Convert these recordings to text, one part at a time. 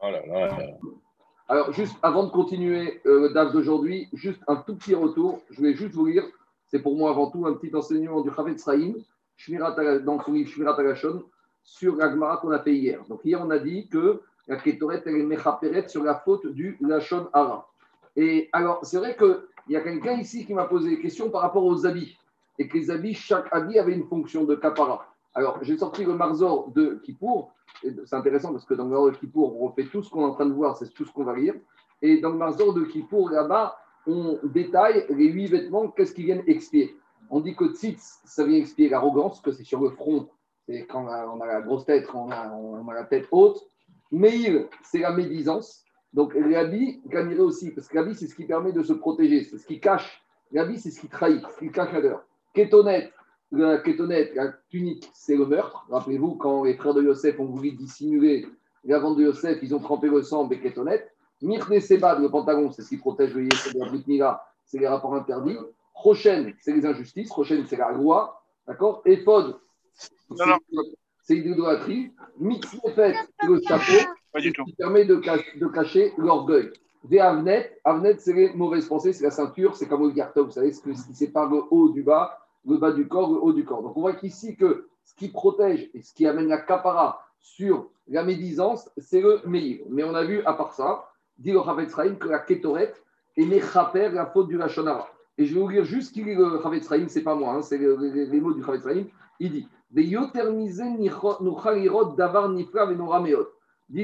Alors, oh alors, juste avant de continuer euh, DAF d'aujourd'hui, juste un tout petit retour. Je vais juste vous lire, c'est pour moi avant tout un petit enseignement du Chavet Sraïm, dans son livre Shmirat Agashon, sur l'Agmara qu'on a fait hier. Donc, hier, on a dit que la Ketoret, est mechaperet sur la faute du Lachon Ara. Et alors, c'est vrai qu'il y a quelqu'un ici qui m'a posé des questions par rapport aux habits. Et que les habits, chaque habit avait une fonction de kapara. Alors, j'ai sorti le Marzor de Kippour. C'est intéressant parce que dans le Marzor de Kippour, on refait tout ce qu'on est en train de voir, c'est tout ce qu'on va lire. Et dans le Marzor de Kippour, là-bas, on détaille les huit vêtements, qu'est-ce qu'ils viennent expier. On dit que tzitz, ça vient expier l'arrogance, que c'est sur le front. C'est quand on a, la grosse tête, on a, la tête haute. Meir, c'est la médisance. Donc l'habit gagnerait aussi, parce que l'habit, c'est ce qui permet de se protéger, c'est ce qui cache. L'habit, c'est ce qui trahit, ce qui cache la l'heure. La kétonette, la tunique, c'est le meurtre. Rappelez-vous, quand les frères de Yosef ont voulu dissimuler la vente de Yosef, ils ont trempé le sang avec kétonette. Mirne Sebad, le pantalon, c'est ce qui protège le Yosef de la c'est les rapports interdits. Rochen, c'est les injustices. Rochen, c'est la loi. D'accord? Ephod, c'est l'idolâtrie. Mitzvot, c'est le chapeau qui permet de, de cacher l'orgueil. Des Avnet, Avnet, c'est les mauvaises pensées, c'est la ceinture, c'est comme le garteau, vous savez, ce qui sépare le haut du bas, le bas du corps, le haut du corps. Donc on voit qu'ici que ce qui protège et ce qui amène la capara sur la médisance, c'est le meilleur. Mais on a vu, à part ça, dit le Rav que la kétoret est mechaper la faute du Lachonara. Et je vais vous lire juste qui est le ce c'est pas moi, hein, c'est les, mots du Rav Il dit Dit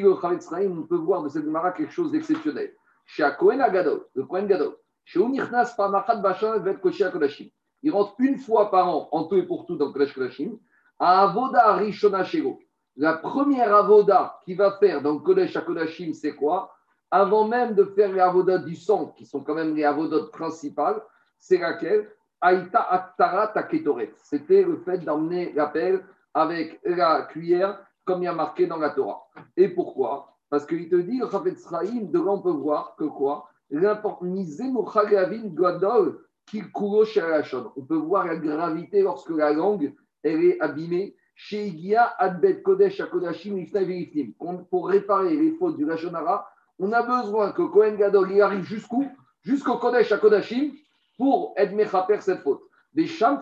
le Chavetz on peut voir de cette Gemara quelque chose d'exceptionnel. Chez Kohen Agadol, le Kohen Gadol, chez Unichnas Pamachat Bashan Vet Koshia Kodashim. Il rentre une fois par an, en tout et pour tout, dans Kodesh Kodashim, à Avoda Rishona Shego. La première Avoda qu'il va faire dans Kodesh Kodashim, c'est quoi? Avant même de faire les Avodas du sang, qui sont quand même les Avodas principales, c'est laquelle? Aïta Attara Taketoret. C'était le fait d'emmener la pelle avec la cuillère, comme il y a marqué dans la Torah. Et pourquoi? Parce qu'il te dit, Rafet Sraïm, de là on peut voir que quoi? On peut voir la gravité lorsque la langue elle est abîmée. Kodesh Pour réparer les fautes du Lachonara, on a besoin que Kohen Gadol y arrive jusqu'où? Jusqu'au Kodesh Kodashim pour être mechaper cette faute. Des sham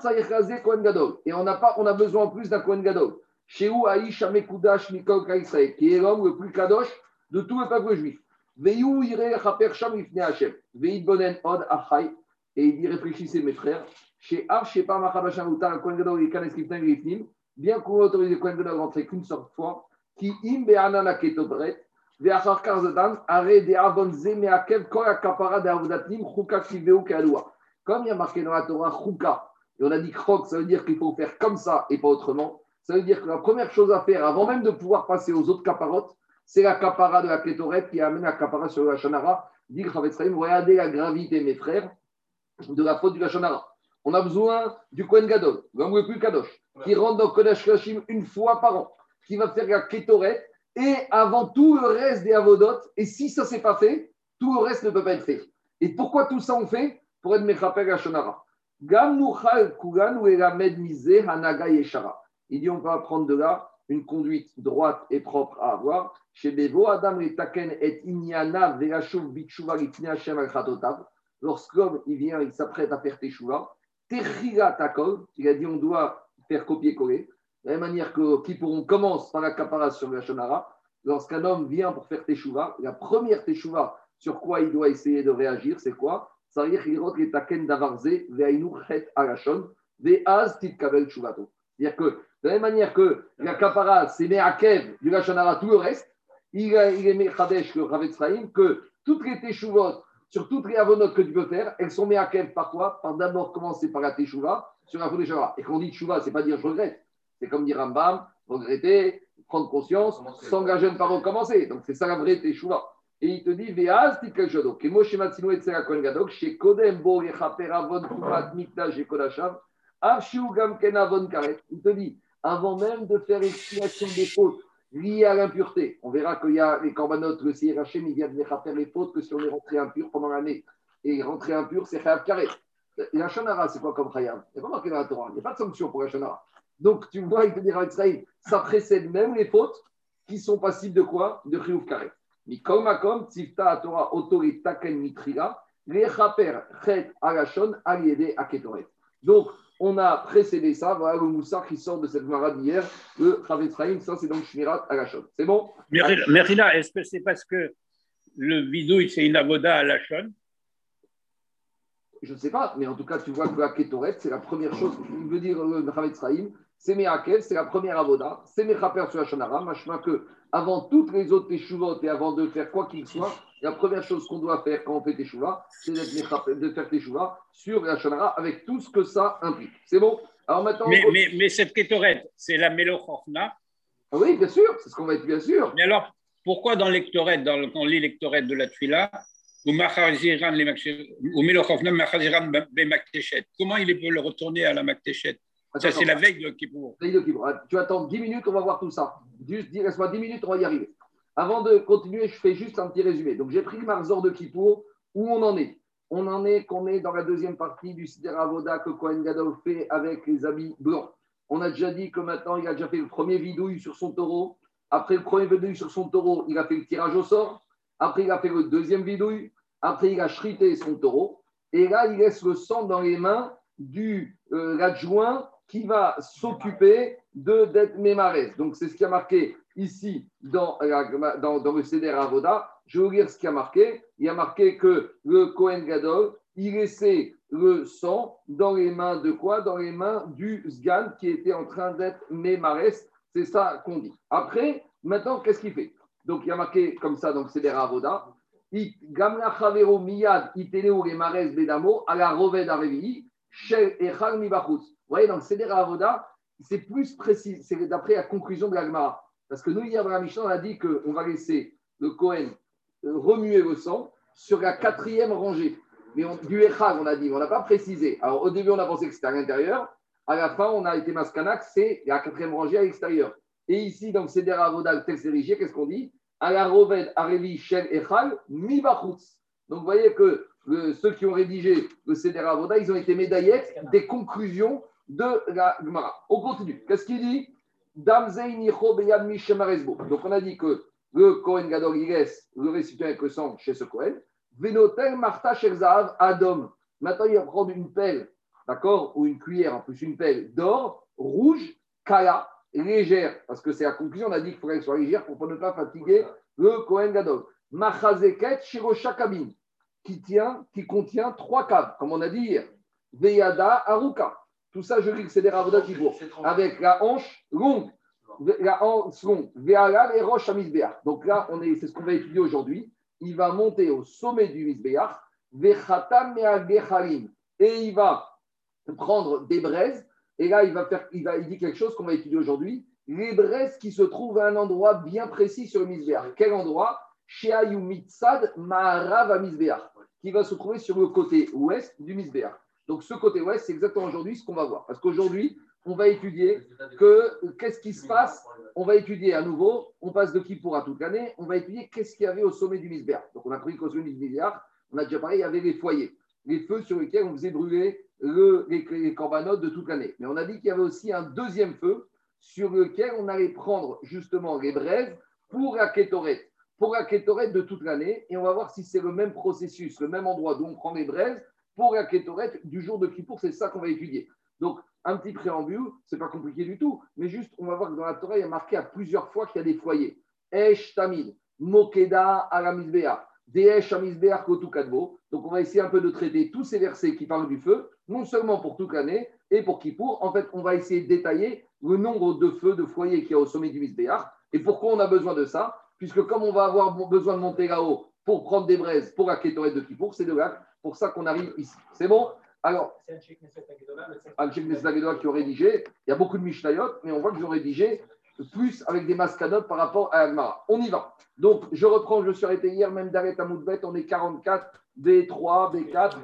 Kohen Gadol. Et on a, pas, on a besoin en plus d'un Kohen Gadol. Chez Aïch Amekudash Mikol Kaïsraël, qui est l'homme le plus kadosh de tout le peuple juif. Veyou Ire Chaper Sham Ifne Hashem. Veid Bonen Od Achai. Et il dit réfléchissez mes frères. Chez Ar, chez Par Machabasham Utar, Kohen Gadol et Kanes Kifne Ifnim. Bien qu'on autorise Kohen Gadol à rentrer qu'une seule fois. Qui im be'anana ketobret. Ve'achar karzadan. Are de avonze me'akev kol akapara de avodatnim. Chuka kiveu ke'aloua. Comme il y a marqué dans la Torah Chouka, et on a dit Krok, ça veut dire qu'il faut faire comme ça et pas autrement. Ça veut dire que la première chose à faire, avant même de pouvoir passer aux autres caparotes, c'est la capara de la Kétoret qui amène la capara sur la Shanara. Dit regardez la gravité, mes frères, de la faute du Lachanara. On a besoin du Kohen Gadol, le plus Kadosh, qui rentre dans Kodesh Kashim une fois par an, qui va faire la Kétoret et avant tout le reste des Avodot. Et si ça ne s'est pas fait, tout le reste ne peut pas être fait. Et pourquoi tout ça on fait pour être Mechapel Yeshara. Il dit on peut apprendre de là une conduite droite et propre à avoir. Chez Bevo, Adam et Taken et Inyana Velashuv Bikshuva Litnia Shem Al. Lorsqu'homme il vient, il s'apprête à faire Teshuva. Techila il a dit on doit faire copier-coller. De la même manière que qui commence par la capara sur la Shonara. Lorsqu'un homme vient pour faire Teshuva, la première Teshuva sur quoi il doit essayer de réagir, c'est quoi? C'est-à-dire que de la même manière que la kapara, c'est Me'akev du Lachonara, tout le reste, il, est Mechadesh, le Rav que toutes les Teshuvot, sur toutes les avonotes que tu peux faire, elles sont Me'akev par quoi? Par d'abord commencer par la Teshuva sur la Teshuvah. Et quand on dit Teshuva, ce n'est pas dire je regrette. C'est comme dire Rambam, regretter, prendre conscience, s'engager ne pas recommencer. Donc c'est ça la vraie Teshuva. Et il te dit, Veaz, Moshe Matsino et Tsera Kohen Gadok, chez Kodem Bo Yechaper Avon Kumat Mikdash et Kodashav, Avshiu Gam Ken Avon Karet. Il te dit, avant même de faire expiation des fautes liées à l'impureté, on verra qu'il y a les corbanotes, le CRHM, il vient de faire les fautes que si on est rentré impur pendant l'année. Et rentrer impur, c'est Chayav Karet. La Shonara, c'est quoi comme Chayav Il n'y a pas marqué dans la Torah, il n'y a pas de sanction pour la Shonara. Donc, tu vois, il te dit, ça précède même les fautes qui sont passibles de quoi? De Chiyuv Karet. Mikomakom, Tzifta Torah Otori Taken Mitrila, Lechaper Chet Agashon Aliede Aketoret. Donc, on a précédé ça, voilà le moussard qui sort de cette marade d'hier, le Chavetz ça c'est donc Shmirat Agashon. C'est bon? Merila, est-ce que c'est parce que le vidouille, c'est une avoda à la Je ne sais pas, mais en tout cas, tu vois que la Ketoret, c'est la première chose, il veut dire le Chavetz c'est Mehakev, c'est la première avoda, c'est Mechaper sur la Shonara, machma que avant toutes les autres Teshuvot et avant de faire quoi qu'il soit, la première chose qu'on doit faire quand on fait Teshuvah, c'est de faire Teshuvah sur la Shonara avec tout ce que ça implique. C'est bon? Alors maintenant. Mais, mais, mais cette Ketoret, c'est la Melochorna ah Oui, bien sûr, c'est ce qu'on va être bien sûr. Mais alors, pourquoi dans l'Ectoret, dans quand on lit l'Ectoret de la Melochorna, Comment il peut le retourner à la Makteshet? Ça, c'est la veille de Kippour. Ah, tu attends 10 minutes, on va voir tout ça. Juste, laisse-moi 10 minutes, on va y arriver. Avant de continuer, je fais juste un petit résumé. Donc, j'ai pris le Marzor de Kippour. Où on en est? On en est qu'on est dans la deuxième partie du Sidera que Kohen Gadol fait avec les habits blancs. On a déjà dit que maintenant, il a déjà fait le premier vidouille sur son taureau. Après le premier vidouille sur son taureau, il a fait le tirage au sort. Après, il a fait le deuxième vidouille. Après, il a chrité son taureau. Et là, il laisse le sang dans les mains du euh, l'adjoint qui va s'occuper de d'être mémarès. Donc, c'est ce qui a marqué ici dans, dans, le Seder Avoda. Je vais vous lire ce qui a marqué. Il a marqué que le Kohen Gadol, il laissait le sang dans les mains de quoi? Dans les mains du Sgan qui était en train d'être mémarès. C'est ça qu'on dit. Après, maintenant, qu'est-ce qu'il fait? Donc, il a marqué comme ça dans le Seder Avoda. Gamla Bedamo. Vous voyez, dans le Seder Avoda, c'est plus précis, c'est d'après la conclusion de l'Agmara. Parce que nous, hier dans la on a dit qu'on va laisser le Kohen euh, remuer le sang sur la quatrième rangée. Mais du Echad, on a dit, on n'a pas précisé. Alors au début, on a pensé que c'était à l'intérieur. À la fin, on a été mascanak, c'est la quatrième rangée à l'extérieur. Et ici, dans le Seder Avoda, tel qu'est-ce qu'on dit? À la Roved, Arevi, Shel, Echal, Mi Donc vous voyez que ceux qui ont rédigé le Seder Avoda, ils ont été médaillettes des conclusions de la Gemara. On continue. Qu'est-ce qu'il dit? Donc on a dit que le Kohen Gadol, il le récipient avec le sang chez ce Kohen. Venotel Marta Sherzav Adom. Maintenant, il va prendre une pelle, d'accord Ou une cuillère, en plus une pelle d'or, rouge, kala, légère. Parce que c'est la conclusion, on a dit qu'il faudrait qu'elle soit légère pour ne pas fatiguer le Kohen Gadol. Machazeket Shiroshakabin, qui tient, qui contient trois caves, comme on a dit hier. Veyada Aruka. Tout ça, je dis que c'est des ravodas qui Avec la hanche longue. La hanche longue. et roche à Donc là, on est, c'est ce qu'on va étudier aujourd'hui. Il va monter au sommet du misbeach. Et il va prendre des braises. Et là, il va faire, il va, il dit quelque chose qu'on va étudier aujourd'hui. Les braises qui se trouvent à un endroit bien précis sur le misbeach. Quel endroit? Chez Ayumitsad Maharav qui va se trouver sur le côté ouest du misbeach. Donc ce côté ouest, c'est exactement aujourd'hui ce qu'on va voir. Parce qu'aujourd'hui, on va étudier que qu'est-ce qui se passe. On va étudier à nouveau, on passe de qui pourra toute l'année, on va étudier qu'est-ce qu'il y avait au sommet du Misbéar. Donc on a pris qu'au sommet du Misbéar, on a déjà parlé, il y avait les foyers, les feux sur lesquels on faisait brûler le, les, corbanotes de toute l'année. Mais on a dit qu'il y avait aussi un deuxième feu sur lequel on allait prendre justement les braises pour la pour la de toute l'année. Et on va voir si c'est le même processus, le même endroit d'où on prend les braises pour la du jour de Kippour, c'est ça qu'on va étudier. Donc, un petit préambule, ce n'est pas compliqué du tout, mais juste, on va voir que dans la Torah, il y a marqué à plusieurs fois qu'il y a des foyers. Esh Tamid, Mokeda Alamizbea, Deesh Amizbea Kotukadbo. Donc, on va essayer un peu de traiter tous ces versets qui parlent du feu, non seulement pour l'année et pour Kippour. En fait, on va essayer de détailler le nombre de feux, de foyers qu'il y a au sommet du Mizbeach et pourquoi on a besoin de ça, puisque comme on va avoir besoin de monter là-haut pour prendre des braises pour la de Kippour, c'est de là pour ça qu'on arrive ici. C'est bon? Alors, Cheikh qui ont rédigé. Il y a beaucoup de Mishnayot, mais on voit qu'ils ont rédigé plus avec des mascanotes par rapport à Agmara. On y va. Donc, je reprends, je suis arrêté hier, même d'arrêt à Moudbet, on est 44, B3, B4,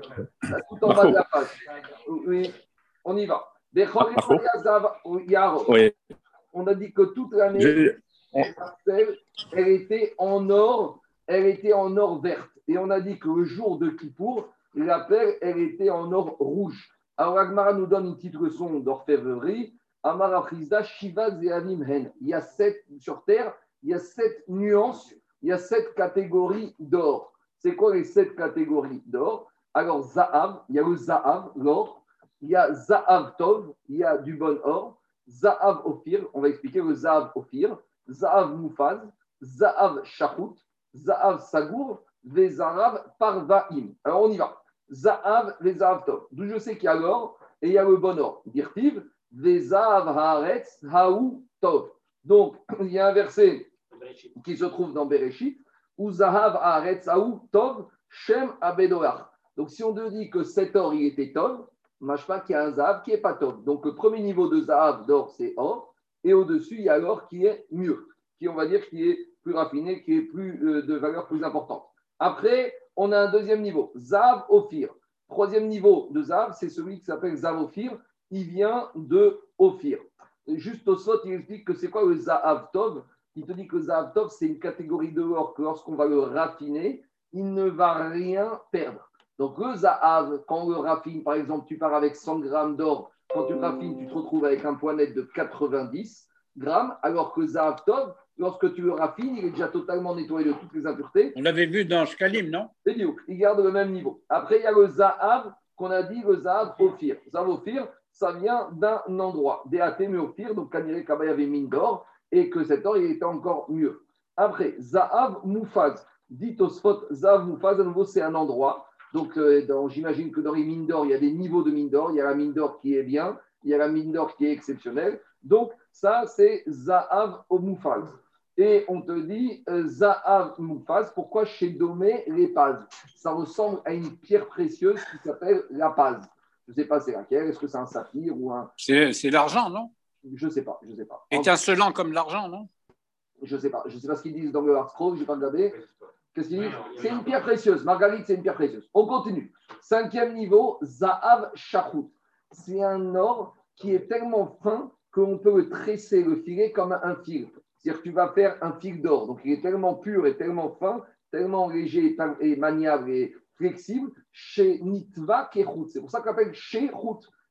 tout en bas de la page. Oui, on y va. On a dit que toute l'année, elle était en or, elle était en or verte. Et on a dit que le jour de Kippour, la perle, elle était en or rouge. Alors Agmara nous donne une petite leçon d'orfèvrerie. Amara Shiva Hen. Il y a sept, sur terre, il y a sept nuances, il y a sept catégories d'or. C'est quoi les sept catégories d'or? Alors, Zahav, il y a le Zahav, l'or, il y a Zahav Tov, il y a du bon or, Zahav Ophir, on va expliquer le Zahav Ophir, Zahav Moufaz, Zahav Shachut, Zahav Sagour, Vezarav Parvaim. Alors, on y va. Zahav, Vezahav Tov. D'où je sais qu'il y a l'or et il y a le bon or. Dirtiv, Vezahav Haaretz, Haou Tov. Donc, il y a un verset qui se trouve dans Bereshit, Haaretz, Haou Tov, Shem. Donc, si on te dit que cet or, il était Tov, pas qu'il y a un Zahav qui n'est pas Tov. Donc, le premier niveau de Zahav d'or, c'est or. Et au-dessus, il y a l'or qui est mieux, qui, on va dire, qui est plus raffiné, qui est plus euh, de valeur plus importante. Après, on a un deuxième niveau, Zav Ophir. Troisième niveau de Zav, c'est celui qui s'appelle Zav Ophir. Il vient de Ophir. Juste au sot, il explique que c'est quoi le Zahav Tov. Il te dit que Zahav Tov, c'est une catégorie de l'or que lorsqu'on va le raffiner, il ne va rien perdre. Donc le Zahav, quand on le raffine, par exemple, tu pars avec 100 grammes d'or, quand tu raffines, tu te retrouves avec un point net de 90 grammes, alors que Zahav Tov, lorsque tu le raffines, il est déjà totalement nettoyé de toutes les impuretés. On l'avait vu dans Shkalim, non? C'est il garde le même niveau. Après, il y a le Zahav, qu'on a dit le Zahav Ophir. Zahav Ophir, ça vient d'un endroit. Mais Ophir, donc Kanire Kaba, il y avait mine d'or, et que cet or, il était encore mieux. Après, Zahav Moufaz. Dit Osfot, Zahav Moufaz, à nouveau, c'est un endroit. Donc, euh, j'imagine que dans les mines d'or, il y a des niveaux de mine d'or. Il y a la mine d'or qui est bien, il y a la mine d'or qui est exceptionnelle. Donc, ça, c'est Zahav Moufaz et on te dit euh, Zahav Moufaz. Pourquoi chez Domé, les paz? Ça ressemble à une pierre précieuse qui s'appelle la paz. Je ne sais pas c'est laquelle. Est-ce que c'est un saphir ou un. C'est l'argent, non? Je ne sais pas. Je sais pas. Étincelant comme l'argent, non? Je ne sais pas. Je ne sais pas ce qu'ils disent dans le Hard. Je n'ai pas regardé. Qu'est-ce qu'ils disent? C'est une pierre précieuse. Marguerite, c'est une pierre précieuse. On continue. Cinquième niveau, Zahav Shachut. C'est un or qui est tellement fin qu'on peut le tresser, le filet comme un fil. C'est-à-dire que tu vas faire un fil d'or. Donc, il est tellement pur et tellement fin, tellement léger et maniable et flexible, chez Nitva Kechut. C'est pour ça qu'on appelle chez.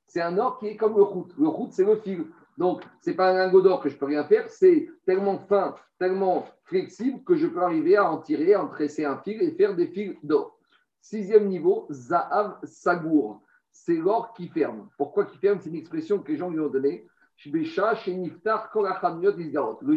C'est un or qui est comme le Rout. Le Rout, c'est le fil. Donc, ce n'est pas un lingot d'or que je peux rien faire, c'est tellement fin, tellement flexible que je peux arriver à en tirer, à en tresser un fil et faire des fils d'or. Sixième niveau, Zahav Sagour. C'est l'or qui ferme. Pourquoi qui ferme? C'est une expression que les gens lui ont donnée. Le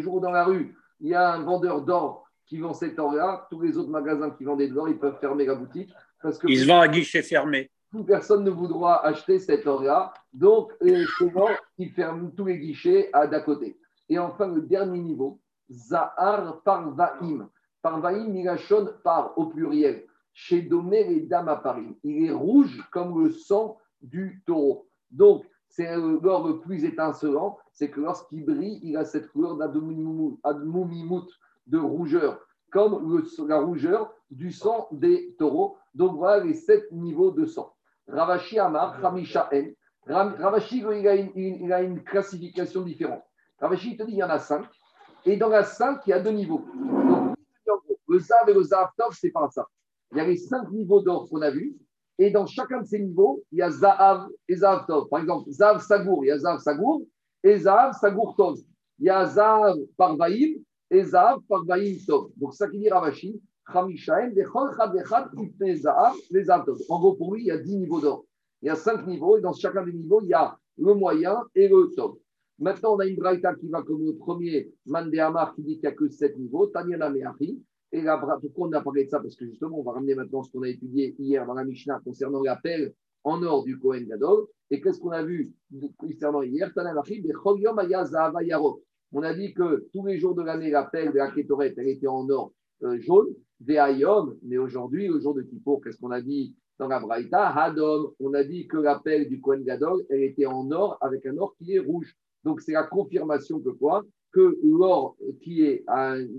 jour où dans la rue, il y a un vendeur d'or qui vend cet or-là, tous les autres magasins qui vendaient de l'or, ils peuvent fermer la boutique. Parce que ils se vendent à guichet fermé. Personne ne voudra acheter cet or-là. Donc, souvent, ils ferment tous les guichets à d'à côté. Et enfin, le dernier niveau, Zahar Parvaim. Parvaim, Milachon, par au pluriel. Chez Domé les dames à Paris. Il est rouge comme le sang du taureau. Donc, c'est l'or plus étincelant, c'est que lorsqu'il brille, il a cette couleur d'admoumimout, de rougeur, comme la rougeur du sang des taureaux. Donc voilà les sept niveaux de sang. Ravashi Amar, Ramisha En. Ravashi, il a, une, classification différente. Ravashi, il te dit il y en a cinq. Et dans la cinq, il y a deux niveaux. Donc, le Zav et le Zav Tov, c'est pas ça. Il y a les cinq niveaux d'or qu'on a vus. Et dans chacun de ces niveaux, il y a Zahav et Zahav Tov. Par exemple, Zahav Sagour, il y a Zahav Sagour et Zahav Sagour Tov. Il y a Zahav Parvaïm et Zahav Parvaïm Tov. Donc, ça qui dit Ravashi, Chamishaim, Bechol Chad Bechad, Ipne Zahav, les Zahav Tov. En gros, pour lui, il y a 10 niveaux d'or. Il y a 5 niveaux et dans chacun des niveaux, il y a le moyen et le Tov. Maintenant, on a une braïta qui va comme le premier Mandéamar qui dit qu'il n'y a que 7 niveaux, Tanyana Meachi. Pourquoi on a parlé de ça? Parce que justement, on va ramener maintenant ce qu'on a étudié hier dans la Mishnah concernant l'appel en or du Kohen Gadol. Et qu'est-ce qu'on a vu concernant hier? On a dit que tous les jours de l'année, l'appel de la Kétoret, elle était en or euh, jaune, mais aujourd'hui, le jour de Kippour, qu'est-ce qu'on a dit dans la Braïta? On a dit que l'appel du Kohen Gadol, elle était en or avec un or qui est rouge. Donc c'est la confirmation que quoi? Que l'or qui, est,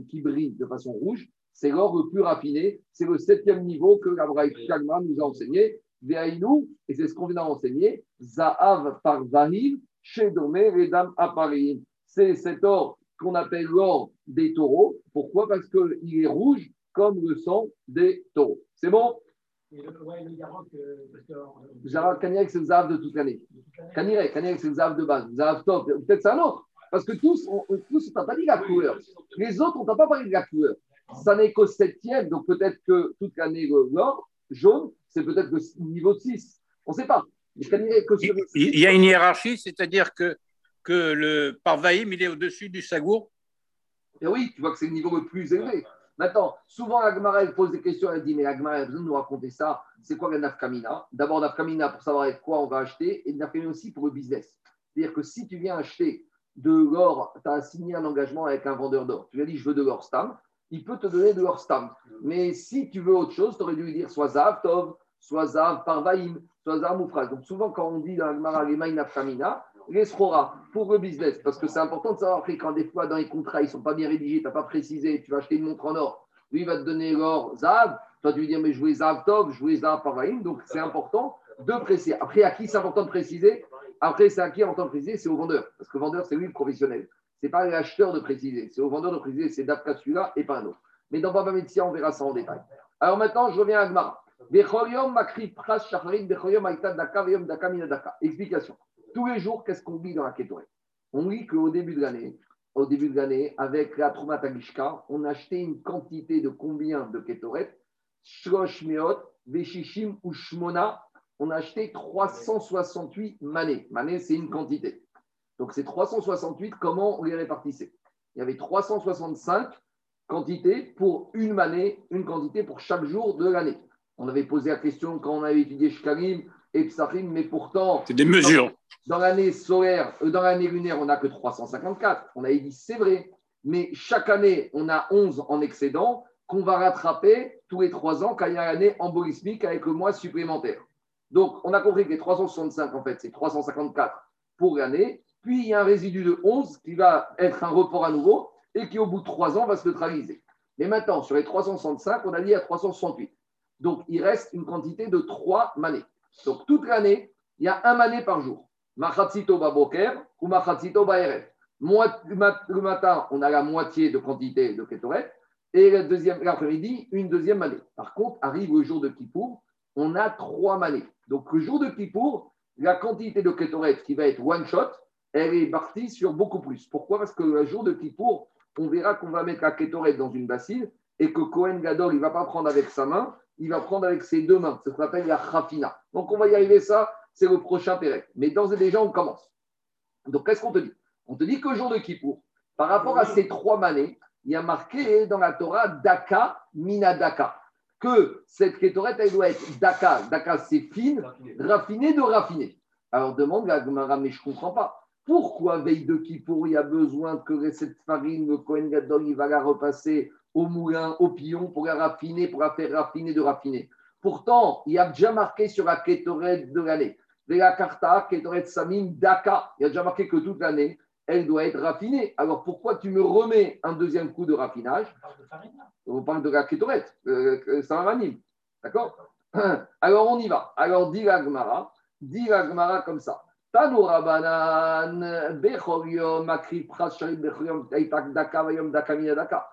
qui brille de façon rouge, c'est l'or le plus raffiné. C'est le septième niveau que l'Abraït Kagma nous a enseigné. Veaïnou, et c'est ce qu'on vient d'enseigner, Zahav par Vahim, chez Domé, Redam Aparim. C'est cet or qu'on appelle l'or des taureaux. Pourquoi? Parce qu'il est rouge comme le sang des taureaux. C'est bon? Et le, ouais, le Yarok, euh, parce que. Euh, c'est le Zahav de toute l'année. Kanirek, Kanirek, c'est le Zahav de base. Zahav top, peut-être c'est un autre. Parce que tous, on, tous, on t'a pas dit la couleur. Les autres, on t'a pas parlé de la couleur. Ça n'est qu'au septième, donc peut-être que toute l'année, l'or jaune, c'est peut-être le niveau 6. On ne sait pas. Il y a une hiérarchie, c'est-à-dire que, que le parvaïm, il est au-dessus du sagour Et oui, tu vois que c'est le niveau le plus élevé. Maintenant, souvent, Agmara, elle pose des questions, elle dit, mais Agmara, elle a besoin de nous raconter ça. C'est quoi la nafkamina? D'abord, nafkamina pour savoir avec quoi on va acheter, et nafkamina aussi pour le business. C'est-à-dire que si tu viens acheter de l'or, tu as signé un engagement avec un vendeur d'or. Tu lui as dit, je veux de l'or stam. Il peut te donner de l'or stam. Mais si tu veux autre chose, tu aurais dû lui dire soit Zav Tov, soit Zav Parvaim, soit Zav. Donc souvent, quand on dit dans Agmara, les nafkamina, les pour le business. Parce que c'est important de savoir quand des fois dans les contrats, ils ne sont pas bien rédigés, tu n'as pas précisé, tu vas acheter une montre en or, lui il va te donner l'or Zav, toi tu lui dire mais je voulais Zav Tov, je Zav Parvaim, donc c'est important de préciser. Après, à qui c'est important de préciser? Après, c'est à qui important de préciser? C'est au vendeur. Parce que le vendeur, c'est lui le professionnel. N'est pas l'acheteur de préciser, c'est au vendeur de préciser, c'est d'après celui-là et pas un autre. Mais dans Baba Médecin, on verra ça en détail. Alors maintenant, je reviens à Gmara. Explication. Tous les jours, qu'est-ce qu'on lit dans la Kétoré On lit qu'au début de l'année, au début de l'année, avec la Trumatagishka, on a acheté une quantité de combien de Kétoret Shlosh Meot, Veshishim ou Shmona, on a acheté 368 manées. Manées, c'est une quantité. Donc, ces 368, comment on les répartissait Il y avait 365 quantités pour une manée, une quantité pour chaque jour de l'année. On avait posé la question quand on avait étudié Shkalim, et mais pourtant. C'est des mesures. Dans, l'année solaire, euh, dans l'année lunaire, on n'a que 354. On avait dit c'est vrai, mais chaque année, on a 11 en excédent qu'on va rattraper tous les trois ans quand il y a l'année embolismique avec le mois supplémentaire. Donc, on a compris que les 365, en fait, c'est 354 pour l'année. Puis, il y a un résidu de 11 qui va être un report à nouveau et qui, au bout de trois ans, va se neutraliser. Mais maintenant, sur les 365, on a dit à 368. Donc, il reste une quantité de 3 manées. Donc, toute l'année, il y a un mané par jour. Machatzito baboker ou machatzito baerev. Le matin, on a la moitié de quantité de ketoret. Et l'après-midi, une deuxième année. Par contre, arrive le jour de Kippour, on a trois manées. Donc, le jour de Kippour, la quantité de ketoret qui va être one shot, elle est partie sur beaucoup plus. Pourquoi? Parce que le jour de Kippour, on verra qu'on va mettre la ketoret dans une bassine et que Cohen Gadol, il ne va pas prendre avec sa main, il va prendre avec ses deux mains. C'est ce qu'on appelle la rafina. Donc, on va y arriver, ça, c'est le prochain pérec. Mais d'ores et déjà, on commence. Donc, qu'est-ce qu'on te dit? On te dit qu'au jour de Kippour, par rapport à ces trois manées, il y a marqué dans la Torah Daka, Mina Daka, que cette kétorette, elle doit être Daka. Daka, c'est fine, raffinée de raffiné. Alors, demande la mais je ne comprends pas. Pourquoi, veille de Kippour, il y a besoin que cette farine, le Kohen Gadol, il va la repasser au moulin, au pion, pour la raffiner, pour la faire raffiner de raffiner. Pourtant, il y a déjà marqué sur la kétoret de l'année, la carta, kétoret samim, daka. Il y a déjà marqué que toute l'année, elle doit être raffinée. Alors pourquoi tu me remets un deuxième coup de raffinage? On parle de la kétoret, euh, euh D'accord? Alors on y va. Alors dit la Gemara, dit la Gemara comme ça. Tanoura banan, bechorium, makri, pras, sharit, bechorium, daka, vayom, daka, mina, daka.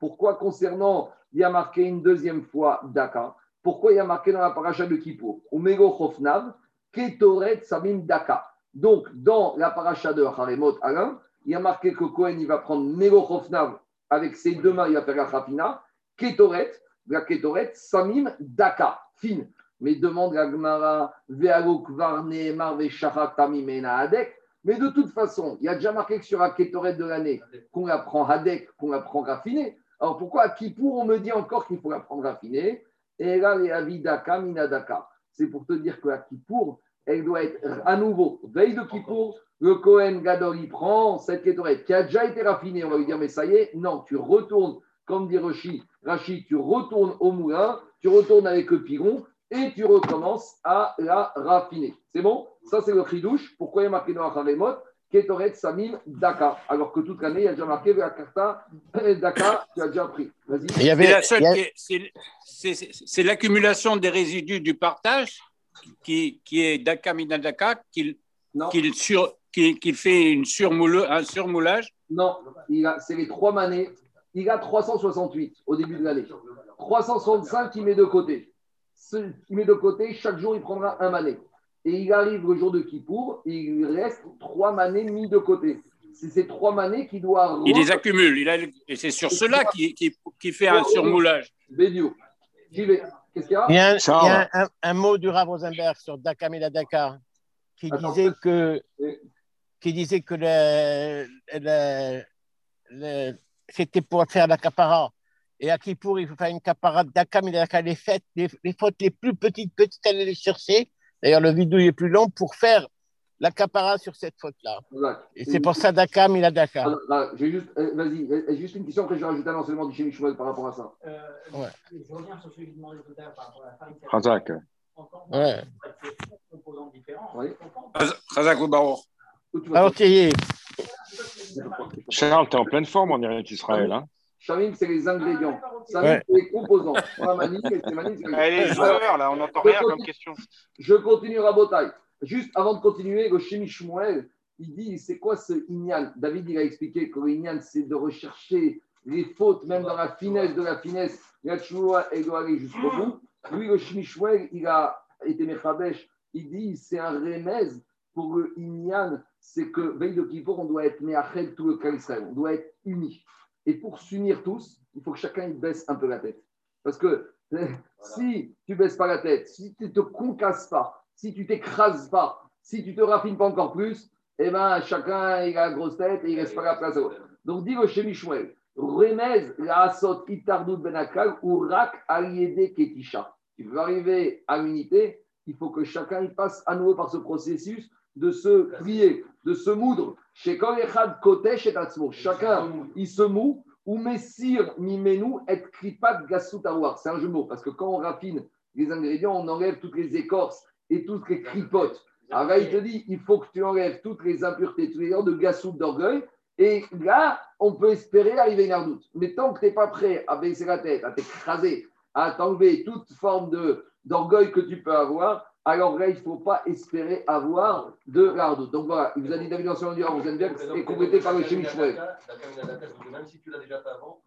Pourquoi concernant, il y a marqué une deuxième fois Daka? Pourquoi il y a marqué dans la paracha de Kippour? Umego Chofnav, Ketoret Samim Daka. Donc, dans la paracha de Haremot Alain, il y a marqué que Cohen il va prendre Mego Chofnav avec ses deux mains, il va faire la Rafina, Ketoret, la Ketoret Samim Daka, fine. Mais demande la Gemara, Ve'aluk Varne Marve Tamim Adek. Mais de toute façon, il y a déjà marqué que sur la kétorette de l'année, qu'on la prend hadek, qu'on la prend raffinée. Alors pourquoi à Kippour, on me dit encore qu'il faut la prendre raffinée Et là, les avidaka, minadaka. C'est pour te dire qu'à Kippour, elle doit être à nouveau, veille de Kippour, le Kohen Gadol, il prend cette kétorette qui a déjà été raffinée. On va lui dire, mais ça y est, non, tu retournes, comme dit Rachid, Rachid tu retournes au moulin, tu retournes avec le piron et tu recommences à la raffiner. C'est bon? Ça, c'est le chidouche. Pourquoi il y a marqué dans la Ketoret Samim Daka. Alors que toute l'année, il y a déjà marqué la carta Daka, tu as déjà pris. Vas-y. C'est l'accumulation des résidus du partage qui, qui est Daka Mina Daka, qu'il sur, fait une surmoule, un surmoulage Non, c'est les trois manées. Il a 368 au début de l'année. 365 il met de côté il met de côté, chaque jour, il prendra un mané. et il arrive le jour de Kippour, et il lui reste trois manées mis de côté. C'est ces trois manées qui doit. Il les accumule. Il a... Et c'est sur cela qu'il qui, qui fait un surmoulage. Bédio. J'y vais. Qu'est-ce qu'il y a? Il y a, un, Charles. il y a un- un mot du Rav Rosenberg sur Dakamila Dakar qui Attends, disait que, qui disait que le, le- le- c'était pour faire la capara. Et à Kippour, il faut faire une capara Dakamila Dakar. Les, fêtes, les, les fautes les plus petites, petites, aller les chercher. D'ailleurs, le vidéo est plus long pour faire la capara sur cette faute-là. Et c'est pour ça Dakamila Dakar. Alors, là, j'ai juste, euh, vas-y, euh, juste une question que je vais rajouter un enseignement du chez Michel par rapport à ça. Euh, Ouais. Je reviens sur ce que je demandais tout à l'heure par rapport à la farine. Razak. Encore Ouais. composants différents. Razak ou vas Alors, Thierry, Charles, t'es en pleine forme en Eretz Israël. Hein Chamim, c'est les ingrédients. Samim, Ouais. c'est les composants. C'est c'est les- là, on n'entend Je rien comme continue. question. Je continue à Botaï. Juste avant de continuer, le Shmuel, il dit c'est quoi ce Inyan? David, il a expliqué que le Inyan, c'est de rechercher les fautes, même dans la finesse de la finesse. La Tchoua, elle doit aller jusqu'au bout. Lui, le Shmuel, il a été Mechabesh. Il dit c'est un remez pour le Inyan, c'est que veille de Kippour, on doit être Meachel tout le Kal Israël. On doit être unis. Et pour s'unir tous, il faut que chacun il baisse un peu la tête. Parce que si tu baisses pas la tête, si tu te concasses pas, si tu t'écrases pas, si tu te raffines pas encore plus, eh ben chacun il a la grosse tête et il reste pas la place à l'autre. Donc dis le chez Mishmuel, Remez la asot itardout benakal ou rak aliede ketisha. Tu veux arriver à l'unité, il faut que chacun il passe à nouveau par ce processus de se plier, de se moudre. Chez Kol Echad Kotesh et Atzmo. Chacun, il se moue. Ou Messir Mimenu et Kripat Gassut Awar. C'est un jeu de mots, parce que quand on raffine les ingrédients, on enlève toutes les écorces et toutes les cripotes. Alors il te dit, il faut que tu enlèves toutes les impuretés, tous les genres de gassout d'orgueil. Et là, on peut espérer arriver à une. Mais tant que tu n'es pas prêt à baisser la tête, à t'écraser, à t'enlever toute forme d'orgueil que tu peux avoir, alors là, il ne faut pas espérer avoir de l'ardoute. Donc voilà, il vous a dit David Ancien du Rosenberg et complété par le Shmuel. Même si tu l'as déjà fait avant,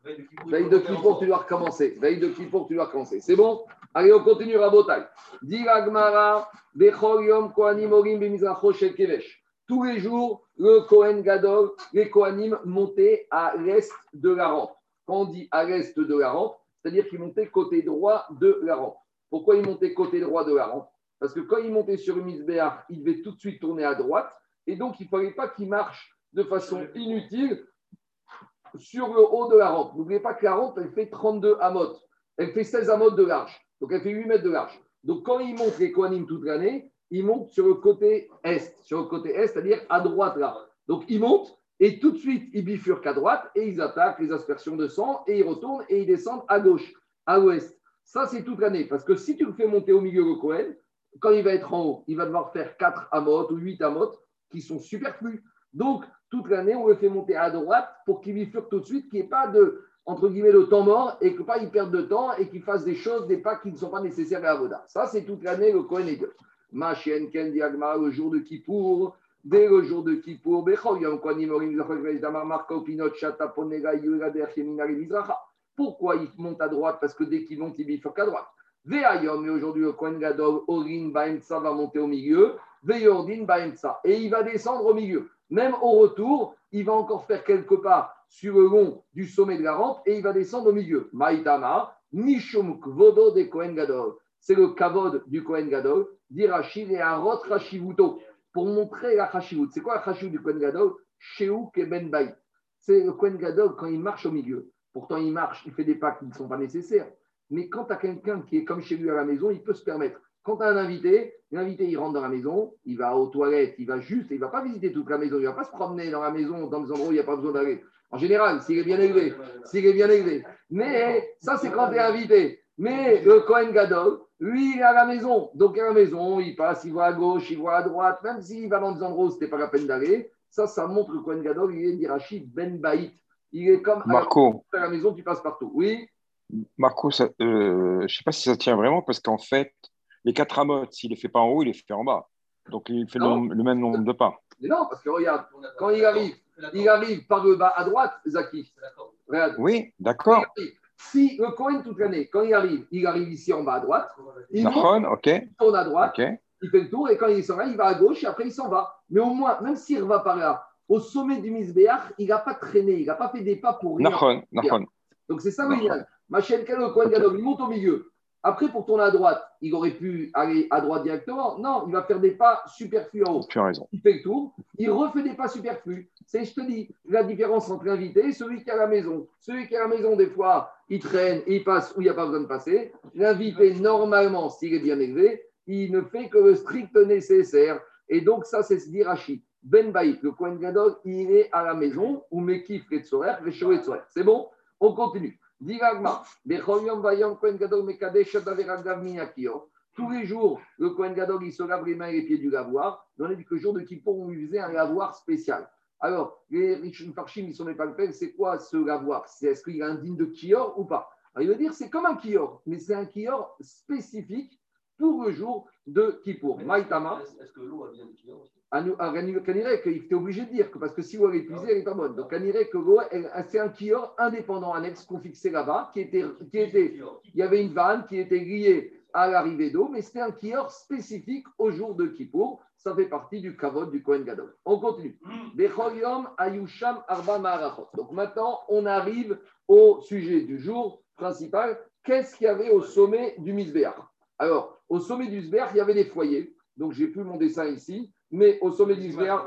veille de Kippour. Tu dois recommencer. Veille de Kippour, tu dois recommencer. C'est bon? Allez, on continue, Rabotai. Dira Gmara, Bechol Yom Kohanim Orim Bemizracho Shel Kevesh. Tous les jours, le Kohen Gadol, les Kohanim montaient à l'est de la rampe. Quand on dit à l'est de la rampe, c'est-à-dire qu'ils montaient côté droit de la rampe. Pourquoi ils montaient côté droit de la rampe? Parce que quand ils montaient sur le Misbéach, ils devaient tout de suite tourner à droite. Et donc, il ne fallait pas qu'ils marchent de façon inutile sur le haut de la rampe. N'oubliez pas que la rampe, elle fait 32 amot. Elle fait 16 amot de large. Donc, elle fait 8 mètres de large. Donc, quand ils montent les Kohanim toute l'année, ils montent sur le côté est. Sur le côté est, c'est-à-dire à droite là. Donc, ils montent et tout de suite, ils bifurquent à droite et ils attaquent les aspersions de sang et ils retournent et ils descendent à gauche, à l'ouest. Ça, c'est toute l'année. Parce que si tu le fais monter au milieu le Kohen, quand il va être en haut, il va devoir faire 4 amot ou 8 amot qui sont superflus. Donc, toute l'année, on le fait monter à droite pour qu'il bifurque tout de suite, qu'il n'y ait pas de, entre guillemets, le temps mort et que pas il perde de temps et qu'il fasse des choses, des pas qui ne sont pas nécessaires à Avoda. Ça, c'est toute l'année le Kohen Egel. Ma chienne Ken Diagma, le jour de Kippour, dès le jour de Kippour, Bechol Yom Kohanim Orim Zachor Greiz Damar Marko Pinot Shata Ponega Yura Der Yemina Le Mizracha. Pourquoi il monte à droite Parce que dès qu'il monte, il bifurque à droite. Ve'ayom, et aujourd'hui, le Kohen Gadol, Orin Baemtsa va monter au milieu. Ve'yordin Baemtsa. Et il va descendre au milieu. Même au retour, il va encore faire quelques pas sur le long du sommet de la rampe et il va descendre au milieu. Maïtama, Mishum Kvodo de Kohen Gadol. C'est le kavod du Kohen Gadol. Dirachil et Arot Rashivuto. Pour montrer la Hashivut. C'est quoi la Hashivut du Kohen Gadol? Sheouk et Ben Baït. C'est le Kohen Gadol quand il marche au milieu. Pourtant, il marche, il fait des pas qui ne sont pas nécessaires. Mais quand tu as quelqu'un qui est comme chez lui à la maison, il peut se permettre. Quand tu as un invité, l'invité, il rentre dans la maison, il va aux toilettes, il va juste, il ne va pas visiter toute la maison, il ne va pas se promener dans la maison, dans des endroits où il n'y a pas besoin d'aller. En général, s'il est bien élevé, s'il est bien élevé. Mais ça, c'est quand tu es invité. Mais le Cohen Gadol, lui, il est à la maison. Donc, à la maison, il passe, il voit à gauche, il voit à droite, même s'il va dans des endroits où ce n'était pas la peine d'aller. Ça, ça montre que le Cohen Gadol, il est Ben Baït. Il est comme Marco, à la maison, tu passes partout. Oui Marco, ça- euh, je ne sais pas si ça tient vraiment parce qu'en fait, les quatre amotes, s'il les fait pas en haut, il les fait en bas. Donc il fait le, même nombre de pas. Mais non, parce que regarde, quand il arrive, il arrive par le bas à droite, Zaki. Regarde. Oui, d'accord. Si le Cohen toute l'année, quand il arrive, il arrive ici en bas à droite, il monte, Nahon, ok, il tourne à droite, il fait le tour et quand il s'en va, il va à gauche et après il s'en va. Mais au moins, même s'il ne va par là, au sommet du Misbéach, il n'a pas traîné, il n'a pas fait des pas pour rien. Nahon, Nahon. Donc c'est ça. Machel le Kohen Gadol, il monte au milieu. Après, pour tourner à droite, il aurait pu aller à droite directement. Non, il va faire des pas superflus en haut. Tu as raison. Il fait le tour, il refait des pas superflus. C'est, je te dis, la différence entre l'invité et celui qui est à la maison. Celui qui est à la maison, des fois, il traîne, il passe où il n'y a pas besoin de passer. L'invité, normalement, s'il est bien élevé, il ne fait que le strict nécessaire. Et donc, ça, c'est ce dirachi. Ben Baït, le Kohen Gadol, il est à la maison, ou Mekif et Tsorer, Tsorer. C'est bon? On continue. Tous les jours, le Kohen Gadol, il se lave les mains et les pieds du lavoir. On a dit que le jour de Kippour, on lui faisait un lavoir spécial. Alors, les Rishon Farshim, ils sont les palpels, c'est quoi ce lavoir? C'est Est-ce qu'il est indigne de Kior ou pas? Alors, Il veut dire c'est comme un Kior, mais c'est un Kior spécifique pour le jour de Kippour. Maïtama. Est-ce que l'eau a bien des clients Kanirek, il était obligé de dire que parce que si l'eau est épuisée, elle n'est pas bonne. Donc Kanirek, l'eau, c'est un kior indépendant annexe qu'on fixait là-bas, qui était, qui était, il y avait une vanne qui était liée à l'arrivée d'eau, mais c'était un kior spécifique au jour de Kippour. Ça fait partie du kavod du Kohen Gadol. On continue. Yom ayusham arba. Donc maintenant, on arrive au sujet du jour principal. Qu'est-ce qu'il y avait au sommet du Misbéach? Alors, au sommet du Misbéach, il y avait des foyers. Donc, j'ai plus mon dessin ici. Mais au sommet du voilà,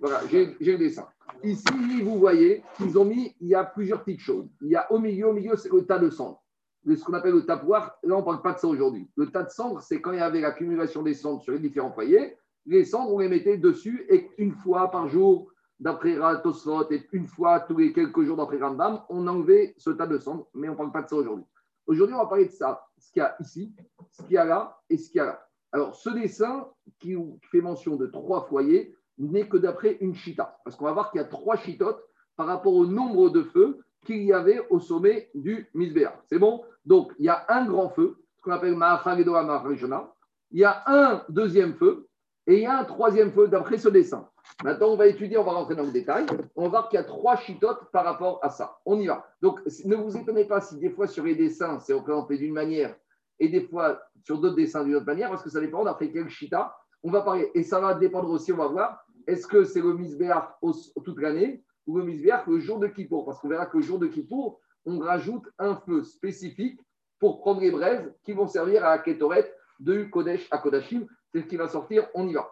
voilà j'ai le dessin. Ici, vous voyez qu'ils ont mis, il y a plusieurs petites choses. Il y a au milieu, au milieu, c'est le tas de cendres. Le- Ce qu'on appelle le tapoir, là, on ne parle pas de ça aujourd'hui. Le tas de cendres, c'est quand il y avait l'accumulation des cendres sur les différents foyers. Les cendres, on les mettait dessus et une fois par jour, d'après Tosfot, et une fois tous les quelques jours d'après Rambam, on enlevait ce tas de cendres, mais on ne parle pas de ça aujourd'hui. Aujourd'hui, on va parler de ça, ce qu'il y a ici, ce qu'il y a là et ce qu'il y a là. Alors, ce dessin qui fait mention de trois foyers n'est que d'après une chita, parce qu'on va voir qu'il y a trois chitotes par rapport au nombre de feux qu'il y avait au sommet du Misbéa. C'est bon? Donc, il y a un grand feu, ce qu'on appelle Mahachagedora Maharishona. Il y a un deuxième feu et il y a un troisième feu d'après ce dessin. Maintenant, on va étudier, on va rentrer dans le détail. On va voir qu'il y a trois chitotes par rapport à ça. On y va. Donc, ne vous étonnez pas si des fois sur les dessins, c'est représenté d'une manière et des fois sur d'autres dessins d'une autre manière, parce que ça dépend d'après quel chita. On va parler, et ça va dépendre aussi, on va voir, est-ce que c'est le misbéach au- toute l'année ou le misbéach le jour de Kippour? Parce qu'on verra que le jour de Kippour, on rajoute un feu spécifique pour prendre les braises qui vont servir à la kétorette de Kodesh à Kodashim. C'est ce qui va sortir, on y va.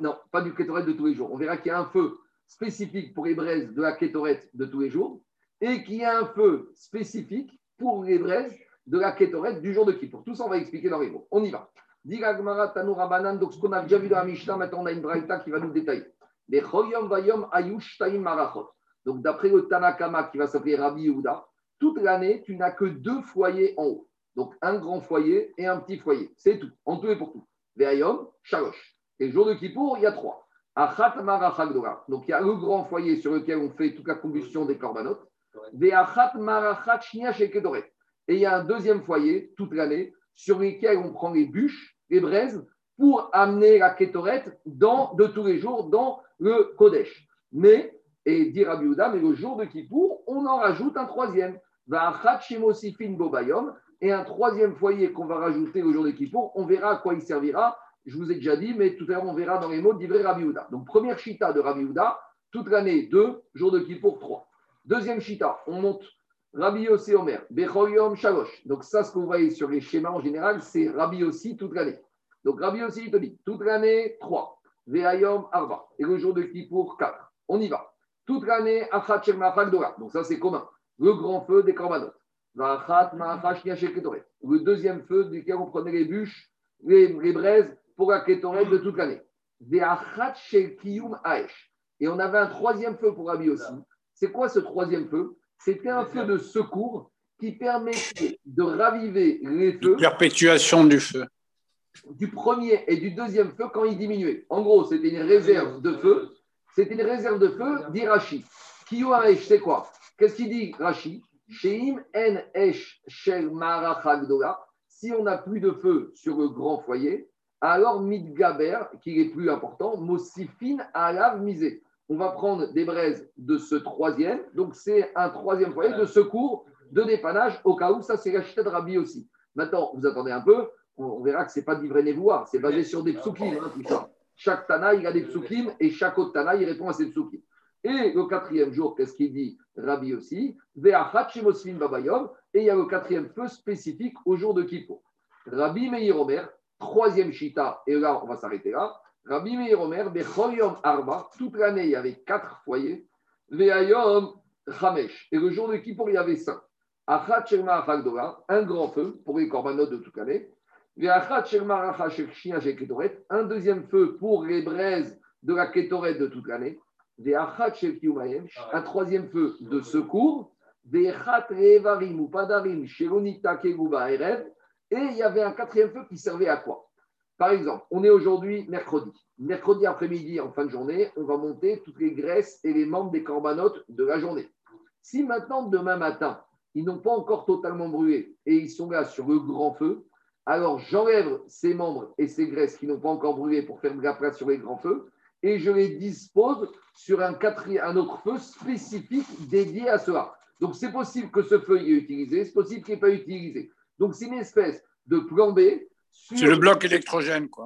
Non, pas du kétorette de tous les jours. On verra qu'il y a un feu spécifique pour les braises de la kétorette de tous les jours et qu'il y a un feu spécifique pour les braises de la kétorette du jour de Kippour. Tout ça, on va expliquer dans les mots. On y va. Donc ce qu'on a déjà vu dans la Mishnah, maintenant on a une braïta qui va nous détailler. Les Choyom Vayom Ayush Taim Marachot. Donc d'après le Tanakama qui va s'appeler Rabbi Yehuda, toute l'année, tu n'as que deux foyers en haut. Donc un grand foyer et un petit foyer. C'est tout, en tout et pour tout. Veayom, Shalosh. Et le jour de Kippour, il y a trois. Achat Marachagdora. Donc il y a le grand foyer sur lequel on fait toute la combustion des corbanotes. Veachat Marachat Shnia Shekedoret. Et il y a un deuxième foyer toute l'année sur lequel on prend les bûches, les braises, pour amener la kétorette de tous les jours dans le Kodesh. Mais, et à Biouda, mais le jour de Kippour, on en rajoute un troisième. Bobayom. Et un troisième foyer qu'on va rajouter le jour de Kippour, on verra à quoi il servira. Je vous ai déjà dit, mais tout à l'heure, on verra dans les mots d'Ivré Rabbi Yehuda. Donc, première chita de Rabbi toute l'année, deux, jour de Kippour, trois. Deuxième chita, on monte Rabbi Yossi Omer, Bechol Yom Shalosh. Donc, ça, ce que vous voyez sur les schémas en général, c'est Rabbi Yossi toute l'année. Donc, Rabbi Yossi, il te dit, toute l'année, trois. Veayom Arba. Et le jour de Kippour, quatre. On y va. Toute l'année, Achat Dora. Donc, ça, c'est commun. Le grand feu des Ketoret. Le deuxième feu duquel on prenait les bûches, les, braises pour la de toute l'année. Et on avait un troisième feu pour Rabbi Yossi. C'est quoi ce troisième feu? C'était un feu de secours qui permettait de raviver les feux Perpétuation du feu. du premier et du deuxième feu quand il diminuait. En gros, c'était une réserve de feu. C'était une réserve de feu, dit Rashi. Kiyo Aesh, c'est quoi? Qu'est-ce qu'il dit Rashi Sheim en esh shel marachagdola. Si on n'a plus de feu sur le grand foyer, alors Midgaber, qui est plus important, Mosifin alav misé. On va prendre des braises de ce troisième. Donc, c'est un troisième foyer de secours, de dépannage, au cas où ça, c'est la chita de Rabbi aussi. Maintenant, vous attendez un peu. on, verra que ce n'est pas d'Ivre Nevoa, c'est basé sur des psukim, hein, tout ça. Chaque Tana, il a des psukim et chaque autre Tana, il répond à ces psukim. Et le quatrième jour, qu'est-ce qu'il dit Rabbi aussi babayom. Et il y a le quatrième feu spécifique au jour de Kippour. Rabbi Meir Omer, troisième Shita, et là, on va s'arrêter là. Rabbi Meir Omer, Bechol Yom Arba, toute l'année, il y avait quatre foyers. Ve'ayom Chamesh. Et le jour de Kippour, il y avait cinq. Achat Achagdora, un grand feu pour les corbanotes de toute l'année. Ve'achat Shel Ketoret, un deuxième feu pour les braises de la Ketoret de toute l'année. Ve'achat un troisième feu de secours. Ve'achat Revarim ou Padarim Shelonita Keguba Erev. Et il y avait un quatrième feu qui servait à quoi? Par exemple, on est aujourd'hui mercredi. Mercredi après-midi, en fin de journée, on va monter toutes les graisses et les membres des corbanotes de la journée. Si maintenant, demain matin, ils n'ont pas encore totalement brûlé et ils sont là sur le grand feu, alors j'enlève ces membres et ces graisses qui n'ont pas encore brûlé pour faire de la sur les grands feux et je les dispose sur un, un autre feu spécifique dédié à cela. Donc c'est possible que ce feu y est utilisé, c'est possible qu'il n'ait pas utilisé. Donc c'est une espèce de plan B sur C'est le bloc électrogène, quoi.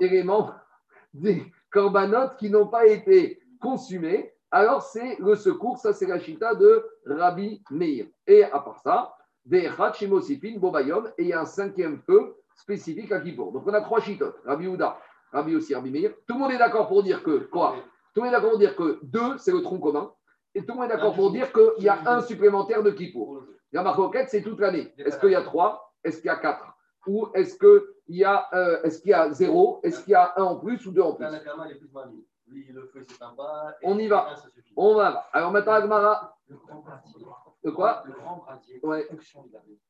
des corbanotes qui n'ont pas été consumés. Alors, c'est le secours, ça c'est la chita de Rabbi Meir. Et à part ça, Ve'echat Shemosifin Bobayom, et il y a un cinquième feu spécifique à Kippour. Donc on a trois chitotes, Rabbi Houda, Rabbi aussi, Rabbi Meir. Tout le monde est d'accord pour dire que quoi? Tout le monde est d'accord pour dire que deux, c'est le tronc commun. Et tout le monde est d'accord pour dire qu'il y a un supplémentaire de Kippour. La marcoquette, c'est toute l'année. Est-ce qu'il y a trois? Est-ce qu'il y a quatre? Ou est-ce qu'il y, a, euh, est-ce qu'il y a zéro? Est-ce qu'il y a un en plus ou deux en plus? il On y va. On va. Alors maintenant, Agmara, Le grand brasier. de quoi? Le grand brasier. Ouais.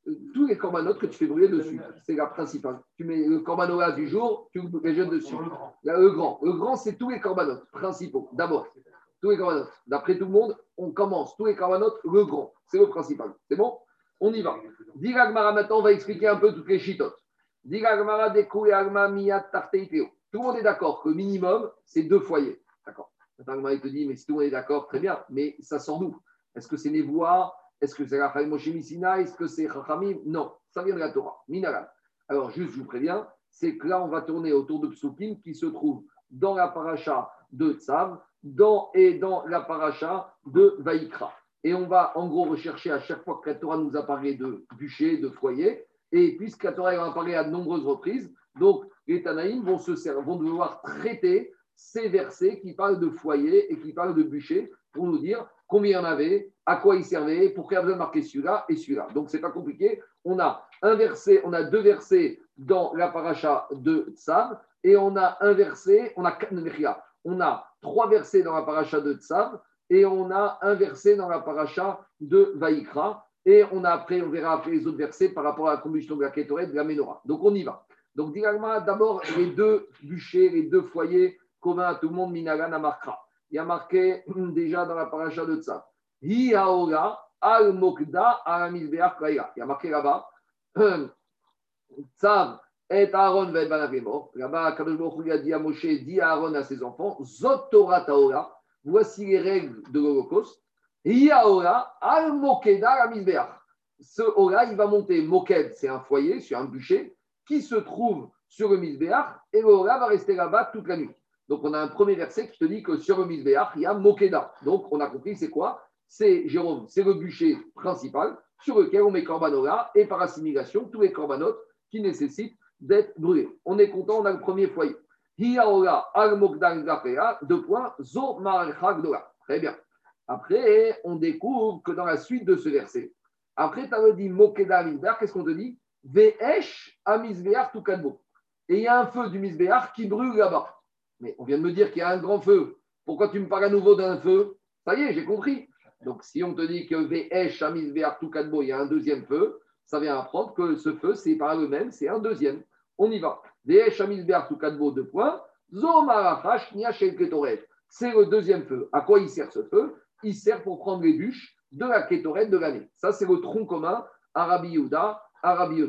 Il. Euh, Tous les corbanotes que tu fais brûler dessus. C'est la principale. Tu mets le corbanola du jour, tu les jettes dessus. Le grand. Là, le grand. Le grand, c'est tous les corbanotes principaux. D'abord, tous les corbanotes. D'après tout le monde, on commence tous les corbanotes, le grand. C'est le principal. C'est bon? On y va. Dis Agmara, maintenant, on va expliquer un peu toutes les chitotes. Tout le monde est d'accord que minimum, c'est deux foyers. D'accord il te dit, mais si tout le monde est d'accord, très bien. Mais ça sort d'où Est-ce que c'est Nevoa Est-ce que c'est Raphaël Moshe Est-ce que c'est Chachamim Non, ça vient de la Torah. Minaral. Alors, juste, je vous préviens, c'est que là, on va tourner autour de Psukim qui se trouve dans la paracha de Tzav dans, et dans la paracha de Vaïkra. Et on va en gros rechercher à chaque fois que la Torah nous apparaît de bûcher, de foyer. Et puisque la Torah elle apparaît à de nombreuses reprises, donc les Tanaïm vont, se vont devoir traiter ces versets qui parlent de foyer et qui parlent de bûcher pour nous dire combien il y en avait, à quoi ils servaient, pourquoi il y a besoin de marquer celui-là et celui-là. Donc c'est pas compliqué. On a un verset, on a deux versets dans la paracha de Tzav et on a un verset, on a quatre- on a trois versets dans la paracha de Tzav et on a un verset dans la paracha de Vaïkra. Et on a après, on verra après les autres versets par rapport à la combustion de la Kétoret, de la Ménorah. Donc on y va. Donc d'abord les deux bûchers, les deux foyers communs à tout le monde, Minagan Amarkra. Il y a marqué déjà dans la paracha de kaïla. Il y a marqué là-bas. Tzav et Aaron va être Là-bas, Kadosh Baruch a dit à Moshe, dit Aaron à ses enfants, Zot Torah Taora, voici les règles de l'Holocauste. Yaora al mokeda la. Ce Ora, il va monter. Moked, c'est un foyer, c'est un bûcher, qui se trouve sur le Mizbeach, et le va rester là-bas toute la nuit. Donc, on a un premier verset qui te dit que sur le Mizbeach, il y a Mokeda. Donc, on a compris, c'est quoi? C'est, Jérôme, c'est le bûcher principal sur lequel on met Korbanora, et par assimilation, tous les Korbanotes qui nécessitent d'être brûlés. On est content, on a le premier foyer. Hiaora al gapea, deux points, zo. Très bien. Après, on découvre que dans la suite de ce verset, après, tu as dit Mokeda qu'est-ce qu'on te dit? Ve'esh Tukadbo. Et il y a un feu du Misbeach qui brûle là-bas. Mais on vient de me dire qu'il y a un grand feu. Pourquoi tu me parles à nouveau d'un feu? Ça y est, j'ai compris. Donc, si on te dit que Ve'esh Amisbeach Tukadbo, il y a un deuxième feu, ça vient apprendre que ce feu, c'est par le même, c'est un deuxième. On y va. Ve'esh Amisbeach Tukadbo, deux points. Zomarachash Niachel Ketoret. C'est le deuxième feu. À quoi il sert ce feu? Il sert pour prendre les bûches de la kétorette de l'année. Ça, c'est le tronc commun à Rabbi Yehuda, à Rabbi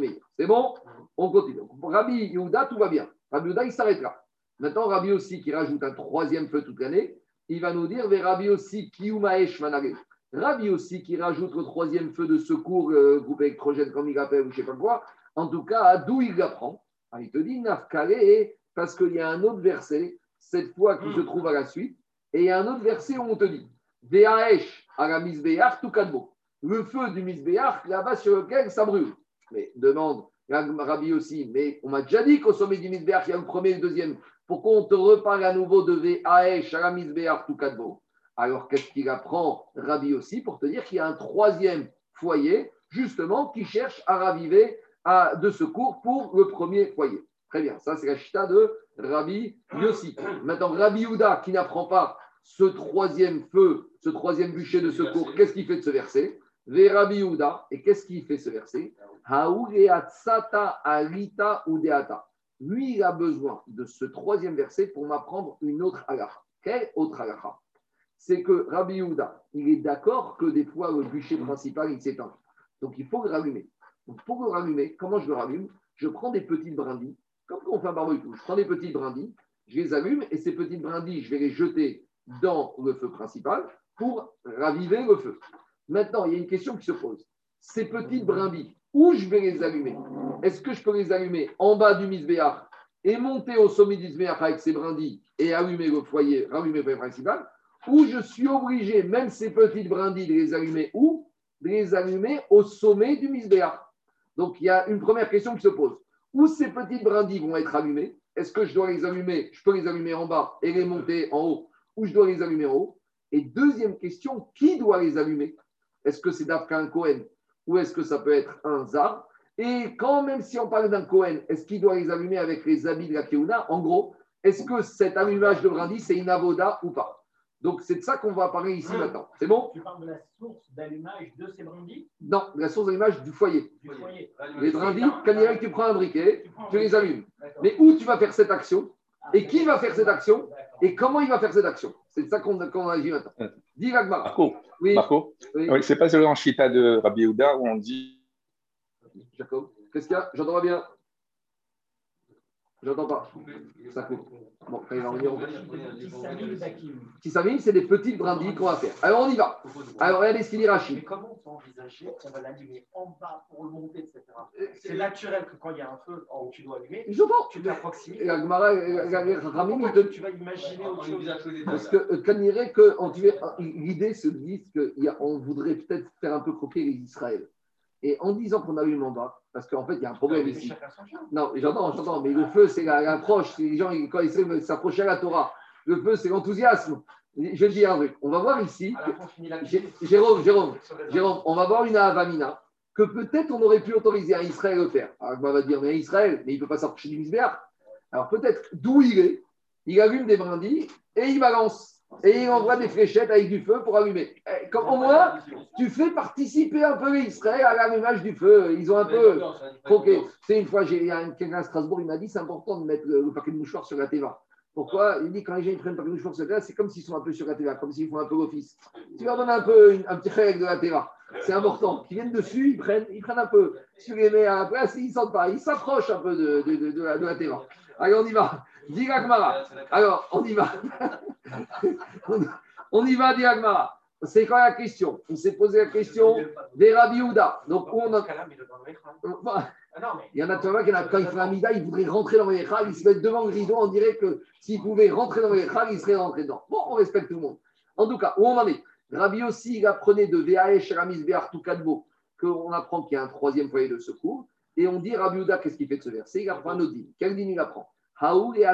Meir. C'est bon? On continue. Rabbi Yehuda, tout va bien. Rabbi Yehuda, il s'arrête là. Maintenant, Rabbi aussi, qui rajoute un troisième feu toute l'année, il va nous dire, Rabbi aussi, Kiyumaesh Manare. Rabbi aussi, qui rajoute le troisième feu de secours, euh, groupe électrogène, comme il appelle, ou je ne sais pas quoi, En tout cas, d'où il l'apprend Ah, Il te dit Nafkale, parce qu'il y a un autre verset, cette fois qui se trouve à la suite, et il y a un autre verset où on te dit Veaesh à la tout. Le feu du misbéach, là-bas sur lequel ça brûle. Mais demande Rabbi aussi, mais on m'a déjà dit qu'au sommet du misbéach, il y a le premier et le deuxième. Pourquoi on te reparle à nouveau de Veaesh à la misbéach tout kadbo Alors qu'est-ce qu'il apprend Rabbi aussi pour te dire qu'il y a un troisième foyer, justement, qui cherche à raviver de secours pour le premier foyer? Très bien, ça c'est la chita de Rabbi Yossi. Maintenant, Rabbi Houda, qui n'apprend pas ce troisième feu, ce troisième bûcher de secours, qu'est-ce qu'il fait de ce verset Ve Rabbi Houda, et qu'est-ce qu'il fait ce verset alita udeata. Lui, il a besoin de ce troisième verset pour m'apprendre une autre halakha. Quelle autre halakha C'est que Rabbi Houda, il est d'accord que des fois le bûcher principal, il s'éteint. Donc il faut le rallumer. Donc pour le rallumer, comment je le rallume Je prends des petites brindilles, comme quand on fait un barbecue. Je prends des petites brindilles, je les allume et ces petites brindilles, je vais les jeter dans le feu principal pour raviver le feu. Maintenant, il y a une question qui se pose. Ces petites brindilles, où je vais les allumer? Est-ce que je peux les allumer en bas du misbéach et monter au sommet du misbéach avec ces brindilles et allumer le foyer, rallumer le foyer principal? Ou je suis obligé, même ces petites brindilles, de les allumer où? De les allumer au sommet du misbéach. Donc, il y a une première question qui se pose. Où ces petites brindilles vont être allumées? Est-ce que je dois les allumer? Je peux les allumer en bas et les monter en haut Ou je dois les allumer en haut. Et deuxième question, qui doit les allumer? Est-ce que c'est d'Afka un Cohen ou est-ce que ça peut être un Zar? Et quand même si on parle d'un Cohen, est-ce qu'il doit les allumer avec les habits de la Keuna En gros, est-ce que cet allumage de brindilles, c'est une avoda ou pas? Donc c'est de ça qu'on va parler ici maintenant. C'est bon? Tu parles de la source d'allumage de ces brindilles Non, la source d'allumage du foyer. du foyer. Les brindilles, quand il y a que tu prends un briquet, Tu les allumes. Mais où tu vas faire cette action? Et qui va faire cette action et comment il va faire cette action C'est de ça qu'on qu'on agit maintenant. Dis. Marco, Oui, Marco oui. oui, c'est pas le Chita de Rabbi Yehuda où on dit Jacob. Qu'est-ce qu'il y a? J'entends bien. J'entends pas. Ça coupe. Bon, va revenir, on va- Samy Zakim. Tissamine, c'est des petites brindilles qu'on va faire. Alors on y va. Alors regardez ce qu'il dit Mais Rachid. comment on peut envisager qu'on va l'allumer en bas pour le monter, etc. C'est naturel que quand il y a un feu haut, tu dois allumer, J'entends. tu t'approximes. La Gemara, euh, tu vas imaginer autre chose Parce que euh, quand il dirait que l'idée se dit qu'on voudrait peut-être faire un peu croquer les Israël. Et en disant qu'on allume en bas, parce qu'en fait, il y a un problème ici. Non, j'entends, j'entends, mais le feu, c'est la- l'approche. C'est les gens, quand ils veulent s'approcher à la Torah, le feu, c'est l'enthousiasme. Je vais te dire un truc. On va voir ici, Jérôme, Jérôme, Jérôme, on va voir une Avamina que peut-être on aurait pu autoriser à Israël de faire. Alors, on va dire, mais Israël, mais il ne peut pas s'approcher du Misbéach. Alors peut-être d'où il est, il allume des brindilles et il balance. Et il envoie des fléchettes avec du feu pour allumer. Eh, au moins, tu fais participer un peu Israël à l'allumage du feu. Ils ont un peu. Ok, c'est une fois, j'ai quelqu'un à Strasbourg, il m'a dit c'est important de mettre le, paquet de mouchoirs sur la TVA. Pourquoi? Il dit quand les gens ils prennent le paquet de mouchoirs sur la TVA, c'est comme s'ils sont un peu sur la TVA, comme s'ils font un peu l'office. Tu leur donnes un peu une- un petit règle de la TVA. C'est important. Qu'ils viennent dessus, ils prennent, ils prennent un peu. Tu les mets à la ils ne sentent pas. Ils s'approchent un peu de, de la TVA. Allez, on y va. Gmara. Alors, on y va. on, y va, dit. C'est quoi la question? On s'est posé la question des Rabbi Houda. Donc, on a. Ah Il y en a, en a, quand il fait un mida, il voudrait rentrer dans le Echal, il se met devant le rideau, on dirait que s'il pouvait rentrer dans le Echal, il serait rentré dedans. Bon, on respecte tout le monde. En tout cas, où on en est? Rabbi aussi, il apprenait de VAH Ramis Béar Toukadbo, qu'on apprend qu'il y a un troisième foyer de secours. Et on dit, Rabbi Ouda, qu'est-ce qu'il fait de ce verset? Il apprend un autre. Quel din il apprend? Il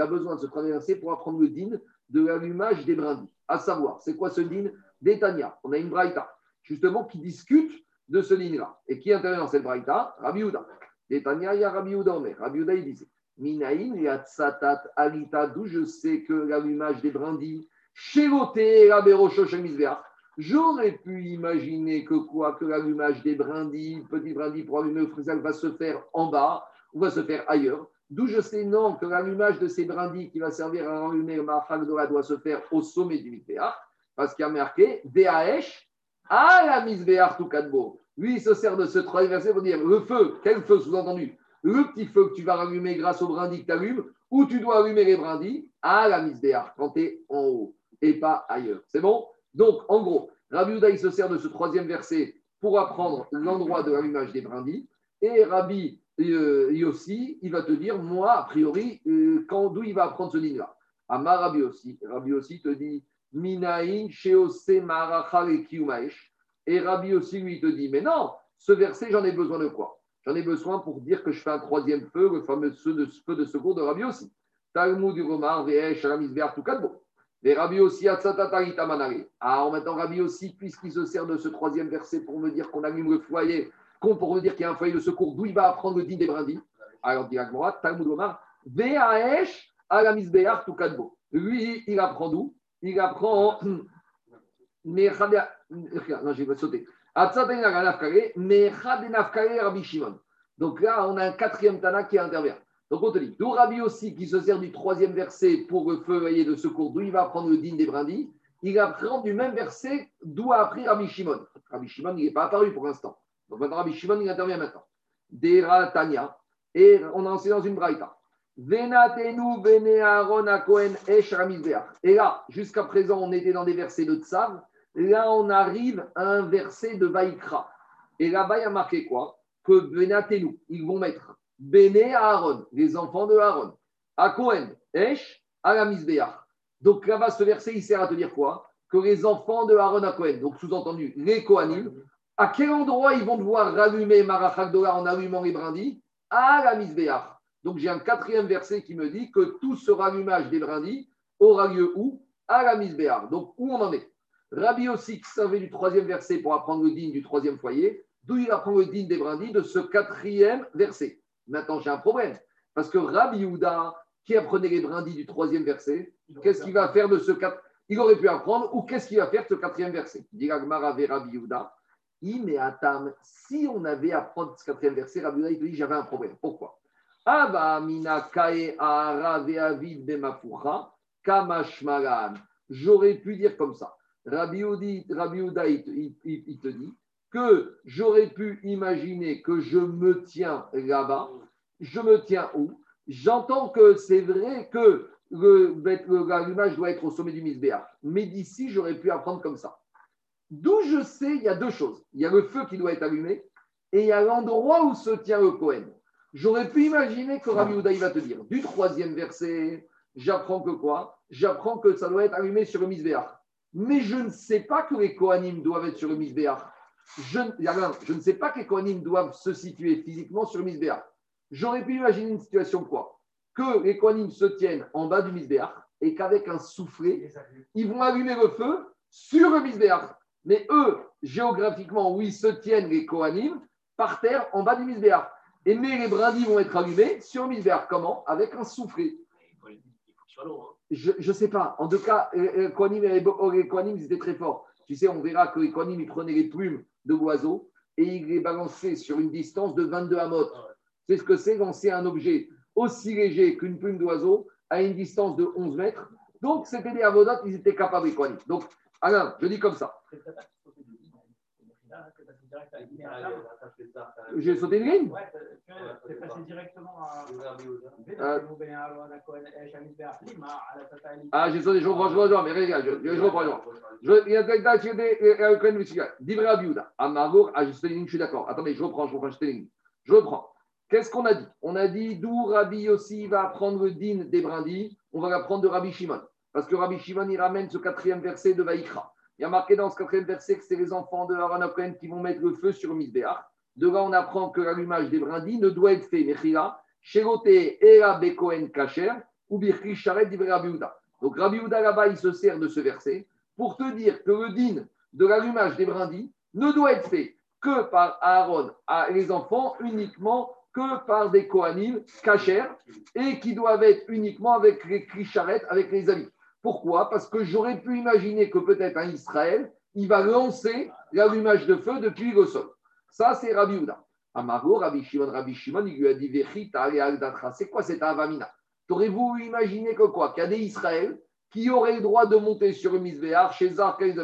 a besoin de ce troisième verset pour apprendre le din de l'allumage des brindilles. À savoir, c'est quoi ce din D'Etania? On a une braïta, justement, qui discute de ce din-là. Et qui intervient dans cette braïta? Rabbi Ouda. D'Etania, il y a Rabbi Ouda en Rabbi il disait Minaïn et Atsatat Alita, d'où je sais que l'allumage des brindilles, Shevoté Rabérosho Shemisbeach, J'aurais pu imaginer que quoi que l'allumage des brindilles, petits brindilles pour allumer le frisal va se faire en bas va se faire ailleurs. D'où je sais non que l'allumage de ces brindilles qui va servir à allumer le Mahagdora doit se faire au sommet du Misbéach, parce qu'il y a marqué Daesh à la Misbéach tout kadbo. Lui, il se sert de ce troisième verset pour dire le feu, quel feu sous-entendu? Le petit feu que tu vas rallumer grâce aux brindilles que tu allumes, ou tu dois allumer les brindilles à la Misbéach quand tu es en haut et pas ailleurs. C'est bon? Donc, en gros, Rabbi Houda, il se sert de ce troisième verset pour apprendre l'endroit de l'allumage des brindilles. Et Rabbi Yossi, il va te dire, moi, a priori, euh, quand, d'où il va apprendre ce din-là Amar Rabbi Yossi. Rabbi Yossi te dit, Minaïn, et. Et Rabbi Yossi, lui, te dit, mais non, ce verset, j'en ai besoin de quoi? J'en ai besoin pour dire que je fais un troisième feu, le fameux feu de, secours de Rabbi Yossi. Talmud du Romar, Ve'esh, tout beau. Et Rabbi aussi, Ah, maintenant, Rabbi aussi, puisqu'il se sert de ce troisième verset pour me dire qu'on allume le foyer, pour me dire qu'il y a un foyer de secours, d'où il va apprendre le din des brindilles. Alors, dit Agmora, Talmud Omar, Ve'aesh, Alamis Be'ar, tout Lui, il apprend d'où? Il apprend. Non, je vais sauter. Donc là, on a un quatrième Tana qui intervient. Donc on te dit, d'où Rabbi aussi qui se sert du troisième verset pour le feu de secours, d'où il va prendre le din des brindilles, il apprend du même verset d'où a appris Rabbi Shimon. Rabbi Shimon, il n'est pas apparu pour l'instant. Donc maintenant, Rabbi Shimon, il intervient maintenant. Dera Tanya, et on a enseigné dans une braïta. Venatenu bene Aaron Kohen esh Et là, jusqu'à présent, on était dans des versets de Tsav. Là, on arrive à un verset de Vaikra. Et là-bas, il y a marqué quoi? Que Venatenu, ils vont mettre Béné Aaron, les enfants de Aaron. À Cohen, Esh, à. Donc là-bas, ce verset, il sert à te dire quoi? Que les enfants de Aaron à Cohen, donc sous-entendu, les Kohanim, à quel endroit ils vont devoir rallumer Marachak en allumant les brindilles? À la Misbéach. Donc j'ai un quatrième verset qui me dit que tout ce rallumage des brindilles aura lieu où? À la Misbéach. Donc où on en est? Rabbi aussi qui servait du troisième verset pour apprendre le digne du troisième foyer, d'où il apprend le digne des brindilles de ce quatrième verset? Maintenant, j'ai un problème. Parce que Rabbi Yehuda, qui apprenait les brindilles du troisième verset, qu'est-ce qu'il va faire de ce quatre Il aurait pu apprendre, ou qu'est-ce qu'il va faire de ce quatrième verset? Dit Rabbi Yehuda, si on avait à apprendre ce quatrième verset, Rabbi il te dit j'avais un problème. Pourquoi? J'aurais pu dire comme ça. Rabbi Yehuda, il te dit que j'aurais pu imaginer que je me tiens là-bas. Je me tiens où? J'entends que c'est vrai que l'allumage doit être au sommet du Misbéach. Mais d'ici, j'aurais pu apprendre comme ça. D'où je sais, il y a deux choses. Il y a le feu qui doit être allumé et il y a l'endroit où se tient le Cohen. J'aurais pu imaginer que Rabbi Uday va te dire, du troisième verset, j'apprends que quoi? J'apprends que ça doit être allumé sur le Misbéach. Mais je ne sais pas que les Kohanim doivent être sur le Misbéach je, je ne sais pas que les Kohanim doivent se situer physiquement sur le Misbéach. J'aurais pu imaginer une situation quoi? Que les Kohanim se tiennent en bas du Misbéach et qu'avec un soufflet, ils vont allumer le feu sur le Misbéach. Mais eux, géographiquement, où ils se tiennent, les Kohanim, par terre, en bas du Misbéach. Et mais les brindilles vont être allumés sur le Misbéach. Comment? Avec un soufflet. Je ne sais pas. En tout cas, les Kohanim, les Kohanim, ils étaient très forts. Tu sais, on verra que les Kohanim, ils prenaient les plumes de l'oiseau et il les balançait sur une distance de 22 amot. C'est ce que c'est lancer un objet aussi léger qu'une plume d'oiseau à une distance de 11 mètres. Donc, c'était des avodates, ils étaient capables de Donc, Alain, je dis comme ça. J'ai sauté une ligne Ouais, c'est passé directement à. Ah, j'ai sauté, je reprends, je reprends, mais regarde, je reprends. Il y a quelqu'un qui a Divra Biouda, Amargour, ah, j'ai sauté une ligne, je suis d'accord. Attendez, je reprends, je reprends, je ligne. Je reprends. Qu'est-ce qu'on a dit? On a dit d'où Rabbi aussi va apprendre le din des brindilles, on va l'apprendre de Rabbi Shimon. Parce que Rabbi Shimon, il ramène ce quatrième verset de Vaïkra. Il y a marqué dans ce quatrième verset que c'est les enfants de Aaron qui vont mettre le feu sur Misbéach. De là, on apprend que l'allumage des brindilles ne doit être fait, Mechila, Era Bekoen Kacher. Donc Rabbi Houda là-bas, il se sert de ce verset pour te dire que le din de l'allumage des brindilles ne doit être fait que par Aaron, à les enfants, uniquement que par des Kohanim Kacher, et qui doivent être uniquement avec les Krisharet, avec les amis. Pourquoi? Parce que j'aurais pu imaginer que peut-être un Israël, il va lancer l'allumage de feu depuis le sol. Ça, c'est Rabbi Houda. Amago, Rabbi Shimon, Rabbi Shimon, il lui a dit C'est quoi cet avamina? T'aurais-vous imaginé que quoi? Qu'il y a des Israël qui auraient le droit de monter sur le Misbéar chez Zarkel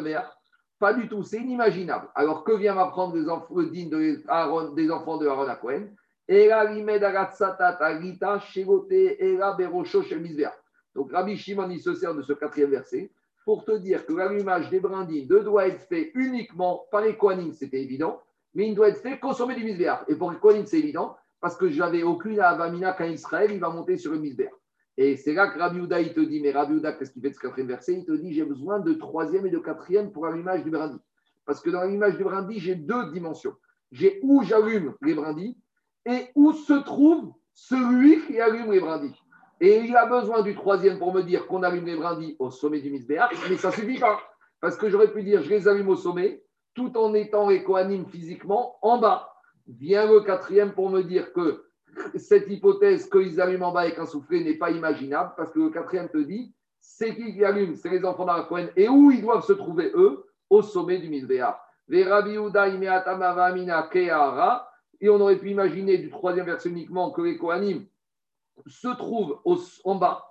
Pas du tout, c'est inimaginable. Alors que vient m'apprendre les enfants, de Aaron, des enfants de Aaron à Cohen là, l'Imed Agatsatat, Agita, Shegote, là, Berosho, chez Misbéar. Donc Rabbi Shimon, il se sert de ce quatrième verset pour te dire que l'allumage des brindilles ne doit être fait uniquement par les Kohanim, c'était évident, mais il ne doit être fait qu'au sommet du misbéach. Et pour les Kohanim, c'est évident, parce que j'avais aucune avamina qu'un Israël, il va monter sur le misbéach. Et c'est là que Rabbi Houda, il te dit, mais Rabbi Houda, qu'est-ce qu'il fait de ce quatrième verset? Il te dit, j'ai besoin de troisième et de quatrième pour l'image du brindis. Parce que dans l'image du brindis, j'ai deux dimensions. J'ai où j'allume les brindis et où se trouve celui qui allume les brindis. Et il a besoin du troisième pour me dire qu'on allume les brindis au sommet du misbéach, mais ça ne suffit pas. Parce que j'aurais pu dire, je les allume au sommet, tout en étant les physiquement en bas. Vient le quatrième pour me dire que cette hypothèse qu'ils allument en bas avec un soufflet n'est pas imaginable, parce que le quatrième te dit, c'est qui qui allume C'est les enfants d'Arakohen. Et où ils doivent se trouver, eux Au sommet du Misbéach. Et on aurait pu imaginer du troisième verset uniquement que les Kohanim se trouvent en bas,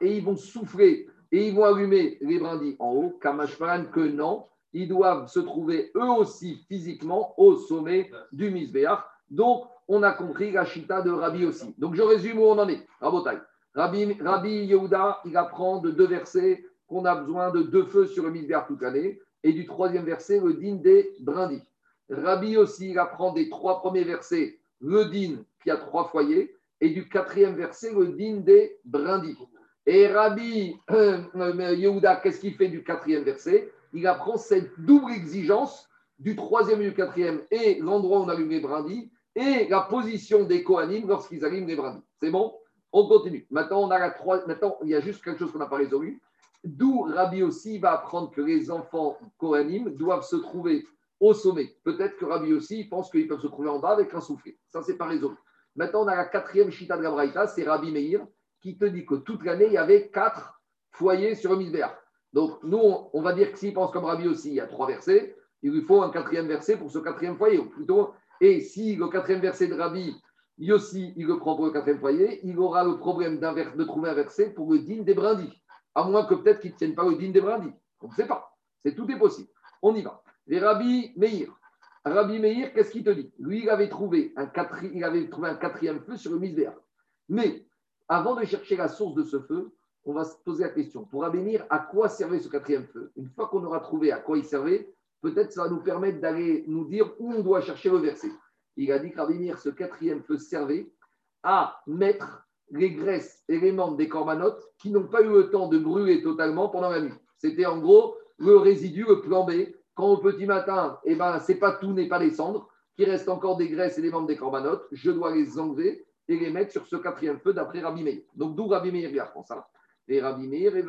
et ils vont souffler et ils vont allumer les brindilles en haut, Kamashmaran que non, ils doivent se trouver eux aussi physiquement au sommet du Misbéach. Donc, on a compris la chita de Rabbi aussi. Donc, je résume où on en est. Rabotai. Rabbi, Rabbi Yehuda, il apprend de deux versets qu'on a besoin de deux feux sur le Misbéach toute l'année. Et du troisième verset, le din des brindilles. Rabbi aussi, il apprend des trois premiers versets, le din qui a trois foyers. Et du quatrième verset, le din des brindilles. Et Rabbi euh, Yehuda, qu'est-ce qu'il fait du quatrième verset? Il apprend cette double exigence du troisième et du quatrième et l'endroit où on allume les brindilles et la position des Kohanim lorsqu'ils allument les brindilles. C'est bon? On continue. Maintenant, on a la trois... Maintenant, il y a juste quelque chose qu'on n'a pas résolu. D'où Rabbi aussi va apprendre que les enfants Kohanim doivent se trouver au sommet. Peut-être que Rabbi aussi pense qu'ils peuvent se trouver en bas avec un soufflet. Ça, c'est pas résolu. Maintenant, on a la quatrième chita de la c'est Rabbi Meir qui te dit que toute l'année, il y avait quatre foyers sur le misbéach. Donc, nous, on va dire que s'il pense comme Rabbi aussi, il y a trois versets, il lui faut un quatrième verset pour ce quatrième foyer. plutôt, et si le quatrième verset de Rabbi, Yossi, il le prend pour le quatrième foyer, il aura le problème de trouver un verset pour le digne des brindis. À moins que peut-être qu'il ne tienne pas le digne des brindis. On ne sait pas. C'est tout est possible. On y va. Les Rabbi Meir. Rabbi Meir, qu'est-ce qu'il te dit? Lui, il avait, trouvé un quatrième feu sur le misbéach. Mais avant de chercher la source de ce feu, on va se poser la question. Pour abénir, à quoi servait ce quatrième feu? Une fois qu'on aura trouvé à quoi il servait, peut-être ça va nous permettre d'aller nous dire où on doit chercher le verset. Il a dit qu'Abénir, ce quatrième feu servait à mettre les graisses et les membres des corbanotes qui n'ont pas eu le temps de brûler totalement pendant la nuit. C'était en gros le résidu, le plan B. Quand au petit matin, eh ben, c'est pas tout n'est pas les cendres, qu'il reste encore des graisses et des membres des corbanotes, je dois les enlever et les mettre sur ce quatrième feu d'après Rabbi Meir. Donc d'où Rabbi Meir apprend ça. Et Rabbi Meir, et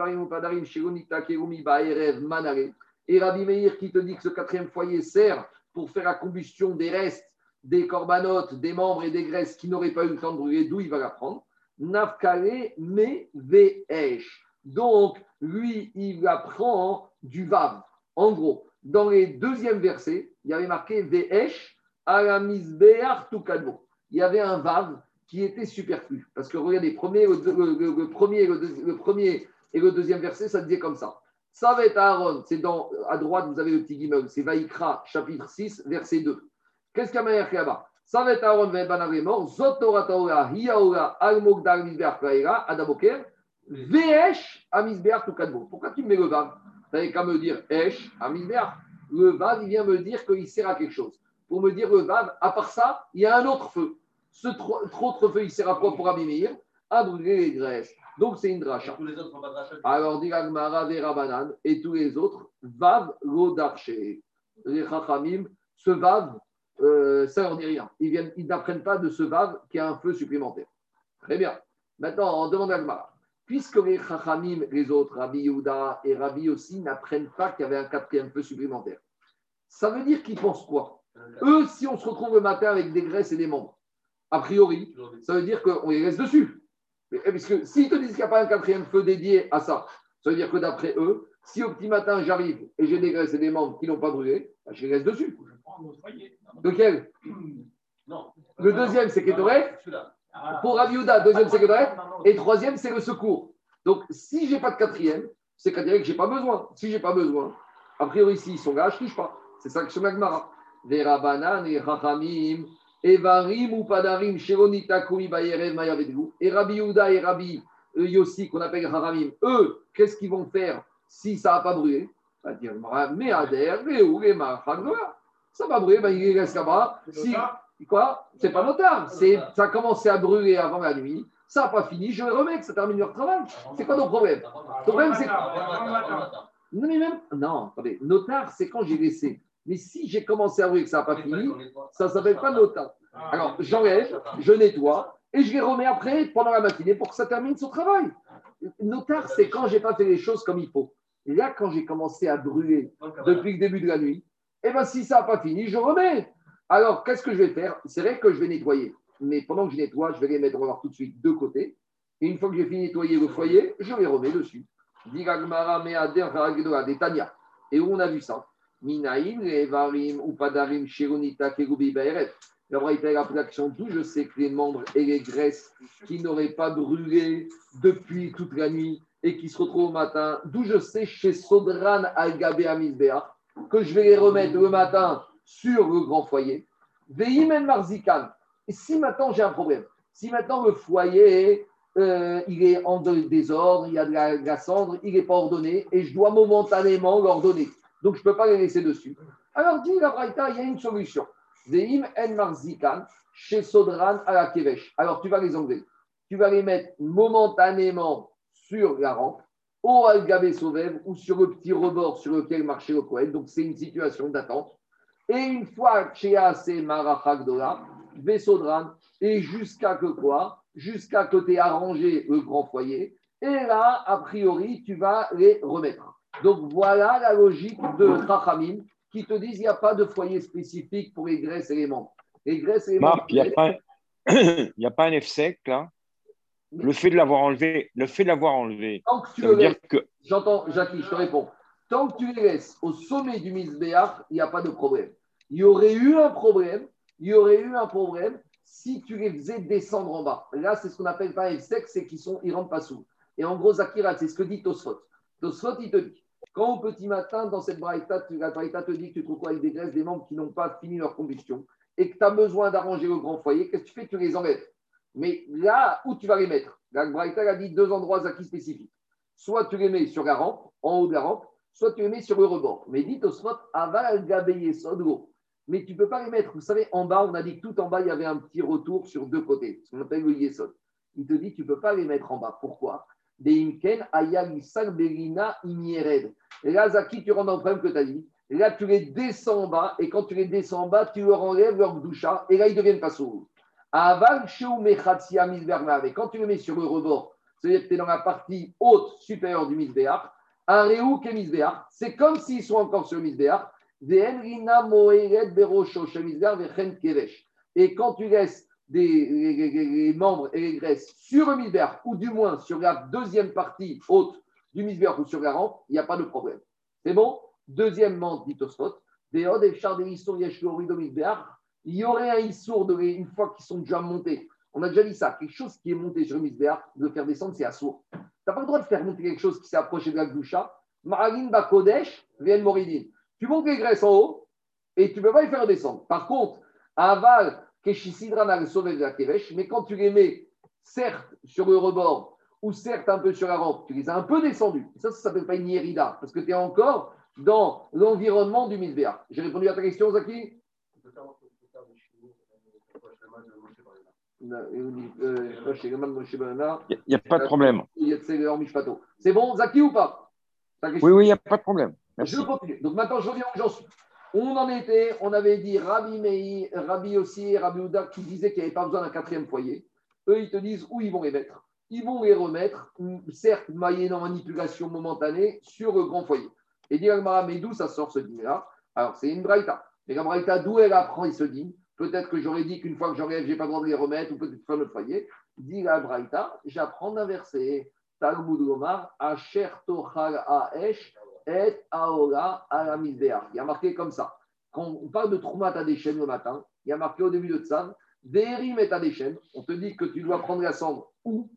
et Rabbi Meir qui te dit que ce quatrième foyer sert pour faire la combustion des restes, des corbanotes, des membres et des graisses qui n'auraient pas eu le temps de brûler, d'où il va l'apprendre. Nafkale me ve'esh. Donc, lui, il apprend du vav. En gros, dans les deuxièmes versets, il y avait marqué ve'esh alamisbeach tukadbo. Il y avait un vav qui était superflu. Parce que regardez, premier, le, premier, et le deuxième verset, ça disait comme ça. Ça va être Aaron, c'est dans, à droite, vous avez le petit guimel, c'est Vaïkra, chapitre 6, verset 2. Qu'est-ce qu'il y a là-bas Ça va être Aaron, mort, Zotora Taora, Hiaora, Almogdar, Misbeach, Kaira, Adaboker, Veesh, Amisbeach, Tukadbo. Pourquoi tu me mets le vav? Tu n'avais qu'à me dire Esh. Le vav, il vient me dire qu'il sert à quelque chose. Pour me dire le vav, à part ça, il y a un autre feu. Ce autre feu, il sert à quoi pour abîmer À brûler les graisses. Donc, c'est une dracha. Tous les autres font pas dracha. Alors, dit Agmara, Rabanan, et tous les autres, Vav Lodarche. Les Chachamim, ce Vav, euh, ça leur dit rien. Ils, ils n'apprennent pas de ce Vav qui a un feu supplémentaire. Très bien. Maintenant, on demande à Agmara. Puisque les Chachamim, les autres, Rabbi Yehuda et Rabbi aussi, n'apprennent pas qu'il y avait un quatrième feu supplémentaire, ça veut dire qu'ils pensent quoi? Eux, si on se retrouve le matin avec des graisses et des membres, a priori, ça veut dire qu'on les laisse dessus. Parce que s'ils te disent qu'il n'y a pas un quatrième feu dédié à ça, ça veut dire que d'après eux, si au petit matin j'arrive et j'ai des graisses et des membres qui n'ont pas brûlé, bah, je les laisse dessus. Lequel? Non. Le deuxième, c'est. Pour Raviuda, deuxième, c'est Ketoret. Et troisième, c'est le secours. Donc, si je n'ai pas de quatrième, c'est qu'à dire que je n'ai pas besoin. Si je n'ai pas besoin, a priori, s'ils sont là, je ne touche pas. C'est ça que je Magmara. Vera banan et Rachamim. Evarim ou Padarim, Sheronita Kuri Bayerev Mayavedou. Et Rabbi Yehuda et Rabbi Yossi, qu'on appelle Haramim, eux, qu'est-ce qu'ils vont faire si ça n'a pas brûlé? Ça va brûler, ben, il laisse là-bas. Si, quoi C'est pas notard. C'est, ça a commencé à brûler avant la nuit. Ça n'a pas fini, je vais remettre, ça termine leur travail. C'est quoi ton problème Le problème, c'est. Non, mais même. Non, attendez. Notard, c'est quand j'ai laissé. Mais si j'ai commencé à brûler que ça n'a pas fini, ça ne s'appelle pas notard. Alors, j'enlève, je nettoie et je les remets après pendant la matinée pour que ça termine son travail. Notard, c'est quand j'ai pas fait les choses comme il faut. Et là, quand j'ai commencé à brûler depuis le début de la nuit, eh bien, si ça n'a pas fini, je remets. Alors, qu'est-ce que je vais faire? C'est vrai que je vais nettoyer. Mais pendant que je nettoie, je vais les mettre tout de suite de côté. Et une fois que j'ai fini de nettoyer le foyer, je les remets dessus. Et où on a vu ça? Minaïm, Evarim, Upadarim, Shironita, Kerubi, Baeret. La d'où je sais que les membres et les graisses qui n'auraient pas brûlé depuis toute la nuit et qui se retrouvent au matin, d'où je sais chez Sodran Al-Gabé Amisbea que je vais les remettre le matin sur le grand foyer. Veimen Marzikan. Si maintenant j'ai un problème, si maintenant le foyer euh, il est en désordre, il y a de la, cendre, il n'est pas ordonné et je dois momentanément l'ordonner. Donc je ne peux pas les laisser dessus. Alors dit la Braïta, il y a une solution. Veim en marzikan chez Sodran à la Kevesh. Alors tu vas les enlever. Tu vas les mettre momentanément sur la rampe, au Algabé Sauvev ou sur le petit rebord sur lequel marchait le Kohen. Donc c'est une situation d'attente. Et une fois chez assez Marachak Dola, Vesodran, et jusqu'à que quoi? Jusqu'à que tu aies arrangé le grand foyer. Et là, a priori, tu vas les remettre. Donc voilà la logique de Rachamim qui te disent qu'il n'y a pas de foyer spécifique pour les graisses et les membres. Les graisses et les Marc, il n'y a, pas un F-sec là? Le fait de l'avoir enlevé, le fait de l'avoir enlevé, Tant que tu le laisses, que... J'entends, Jackie, je te réponds. Tant que tu les laisses au sommet du misbéach, il n'y a pas de problème. Il y aurait eu un problème, il y aurait eu un problème si tu les faisais descendre en bas. Là, c'est ce qu'on appelle pas F-sec, c'est qu'ils sont, ils rentrent pas sous. Et en gros, Zakira, c'est ce que dit Tosfot. Tosfot, il te dit quand au petit matin, dans cette braïta, la braïta te dit que tu te retrouves avec des graisses, des membres qui n'ont pas fini leur combustion et que tu as besoin d'arranger le grand foyer, qu'est-ce que tu fais? Tu les enlèves. Mais là où tu vas les mettre, la braïta a dit deux endroits acquis spécifiques. Soit tu les mets sur la rampe, en haut de la rampe, soit tu les mets sur le rebord. Mais dit Tosfot, aval sodro. Mais tu ne peux pas les mettre. Vous savez, en bas, on a dit que tout en bas, il y avait un petit retour sur deux côtés, ce qu'on appelle le yesod. Il te dit, tu ne peux pas les mettre en bas. Pourquoi? Et là, Zaki, tu rentres dans le problème que tu as dit. Et là, tu les descends en bas, et quand tu les descends en bas, tu leur enlèves leur doucha, et là, ils deviennent pas sourds. Et quand tu les mets sur le rebord, c'est-à-dire que tu es dans la partie haute supérieure du misbéach, un réou qui est c'est comme s'ils sont encore sur le misbéach, et quand tu laisses des, les, membres et les graisses sur le misbéach, ou du moins sur la deuxième partie haute du misbéach ou sur la rampe, il n'y a pas de problème. C'est bon? Deuxièmement, dit Tosfot, il y aurait un issour de, une fois qu'ils sont déjà montés. On a déjà dit ça, quelque chose qui est monté sur le misbéach, de le faire descendre, c'est assour. Tu n'as pas le droit de faire monter quelque chose qui s'est approché de la gdoucha. Ma'alin Bakodesh, Vien Moridin. Tu montes les graisses en haut et tu ne peux pas les faire descendre. Par contre, aval, Keshisidran sauvé de la Kevesh, mais quand tu les mets, certes, sur le rebord, ou certes un peu sur la rampe, tu les as un peu descendus. Ça, ça ne s'appelle pas une hierida, parce que tu es encore dans l'environnement du misbéa. J'ai répondu à ta question, Zaki? Il n'y a, pas de problème. C'est bon, Zaki ou pas? Oui, oui, il n'y a pas de problème. Je continue. Donc maintenant, je reviens où j'en suis. On en était, on avait dit Rabbi Meir, Rabbi aussi, Rabbi Ouda qui disaient qu'il n'y avait pas besoin d'un quatrième foyer. Eux, ils te disent où ils vont les mettre ils vont les remettre, certes moyennant manipulation momentanée, sur le grand foyer. Et dit mais d'où ça sort ce dîner-là? Alors, c'est une braïta. Mais la braïta, d'où elle apprend il se dit Peut-être que j'aurais dit qu'une fois que j'enlève, je n'ai pas le droit de les remettre, ou peut-être faire le foyer. Dit la braïta, j'apprends d'un verset. Talmud Gomar, Asher Tochal Aesh et Aola Il y a marqué comme ça. Quand on parle de Troumat Adeshem le matin, il y a marqué au début de Tzav, Verim et Adeshem. On te dit que tu dois prendre la cendre où?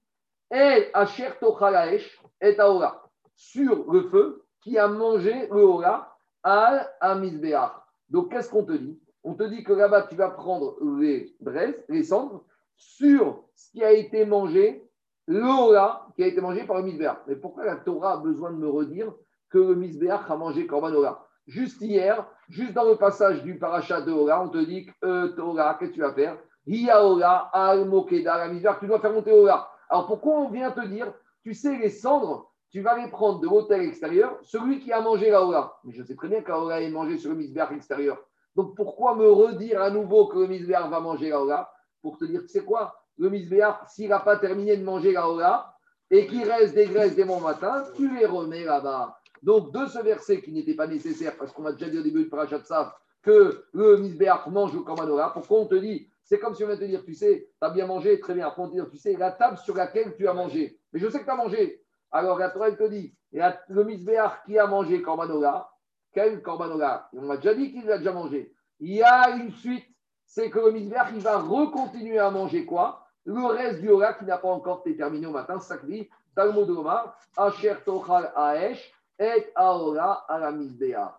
Et Asher Tochalaesh et Aola, sur le feu qui a mangé le Ola al Amizbeach. Donc, qu'est-ce qu'on te dit? On te dit que là-bas, tu vas prendre les braises, les cendres, sur ce qui a été mangé, l'Ola qui a été mangé par le Misbeach. Mais pourquoi la Torah a besoin de me redire que le Misbeach a mangé Korban Ola Juste hier, juste dans le passage du parachat de Ola, on te dit que euh, Torah, qu'est-ce que tu vas faire? Hiya Ola, al Mokeda, la tu dois faire monter Ola. Alors pourquoi on vient te dire, tu sais, les cendres, tu vas les prendre de l'hôtel extérieur, celui qui a mangé la Ola. Mais je sais très bien qu'Aola est mangé sur le misbéach extérieur. Donc pourquoi me redire à nouveau que le misbéach va manger la Ola Pour te dire, tu sais quoi? Le misbéach, s'il n'a pas terminé de manger la Ola et qu'il reste des graisses dès mon matin, tu les remets là-bas. Donc de ce verset qui n'était pas nécessaire, parce qu'on a déjà dit au début de Parashat Sav que le misbéach mange le Korban pourquoi on te dit c'est comme si on vient te dire, tu sais, tu as bien mangé, très bien. Après, on te dit, tu sais, la table sur laquelle tu as mangé. Mais je sais que tu as mangé. Alors, la Torah, elle te dit, le misbéach qui a mangé Corbanola, quel Corbanola On m'a déjà dit qu'il l'a déjà mangé. Il y a une suite, c'est que le misbéach, il va recontinuer à manger quoi? Le reste du Hora qui n'a pas encore été terminé au matin, ça dit, Talmud Omar, Asher Tochal Aesh, et Aora à la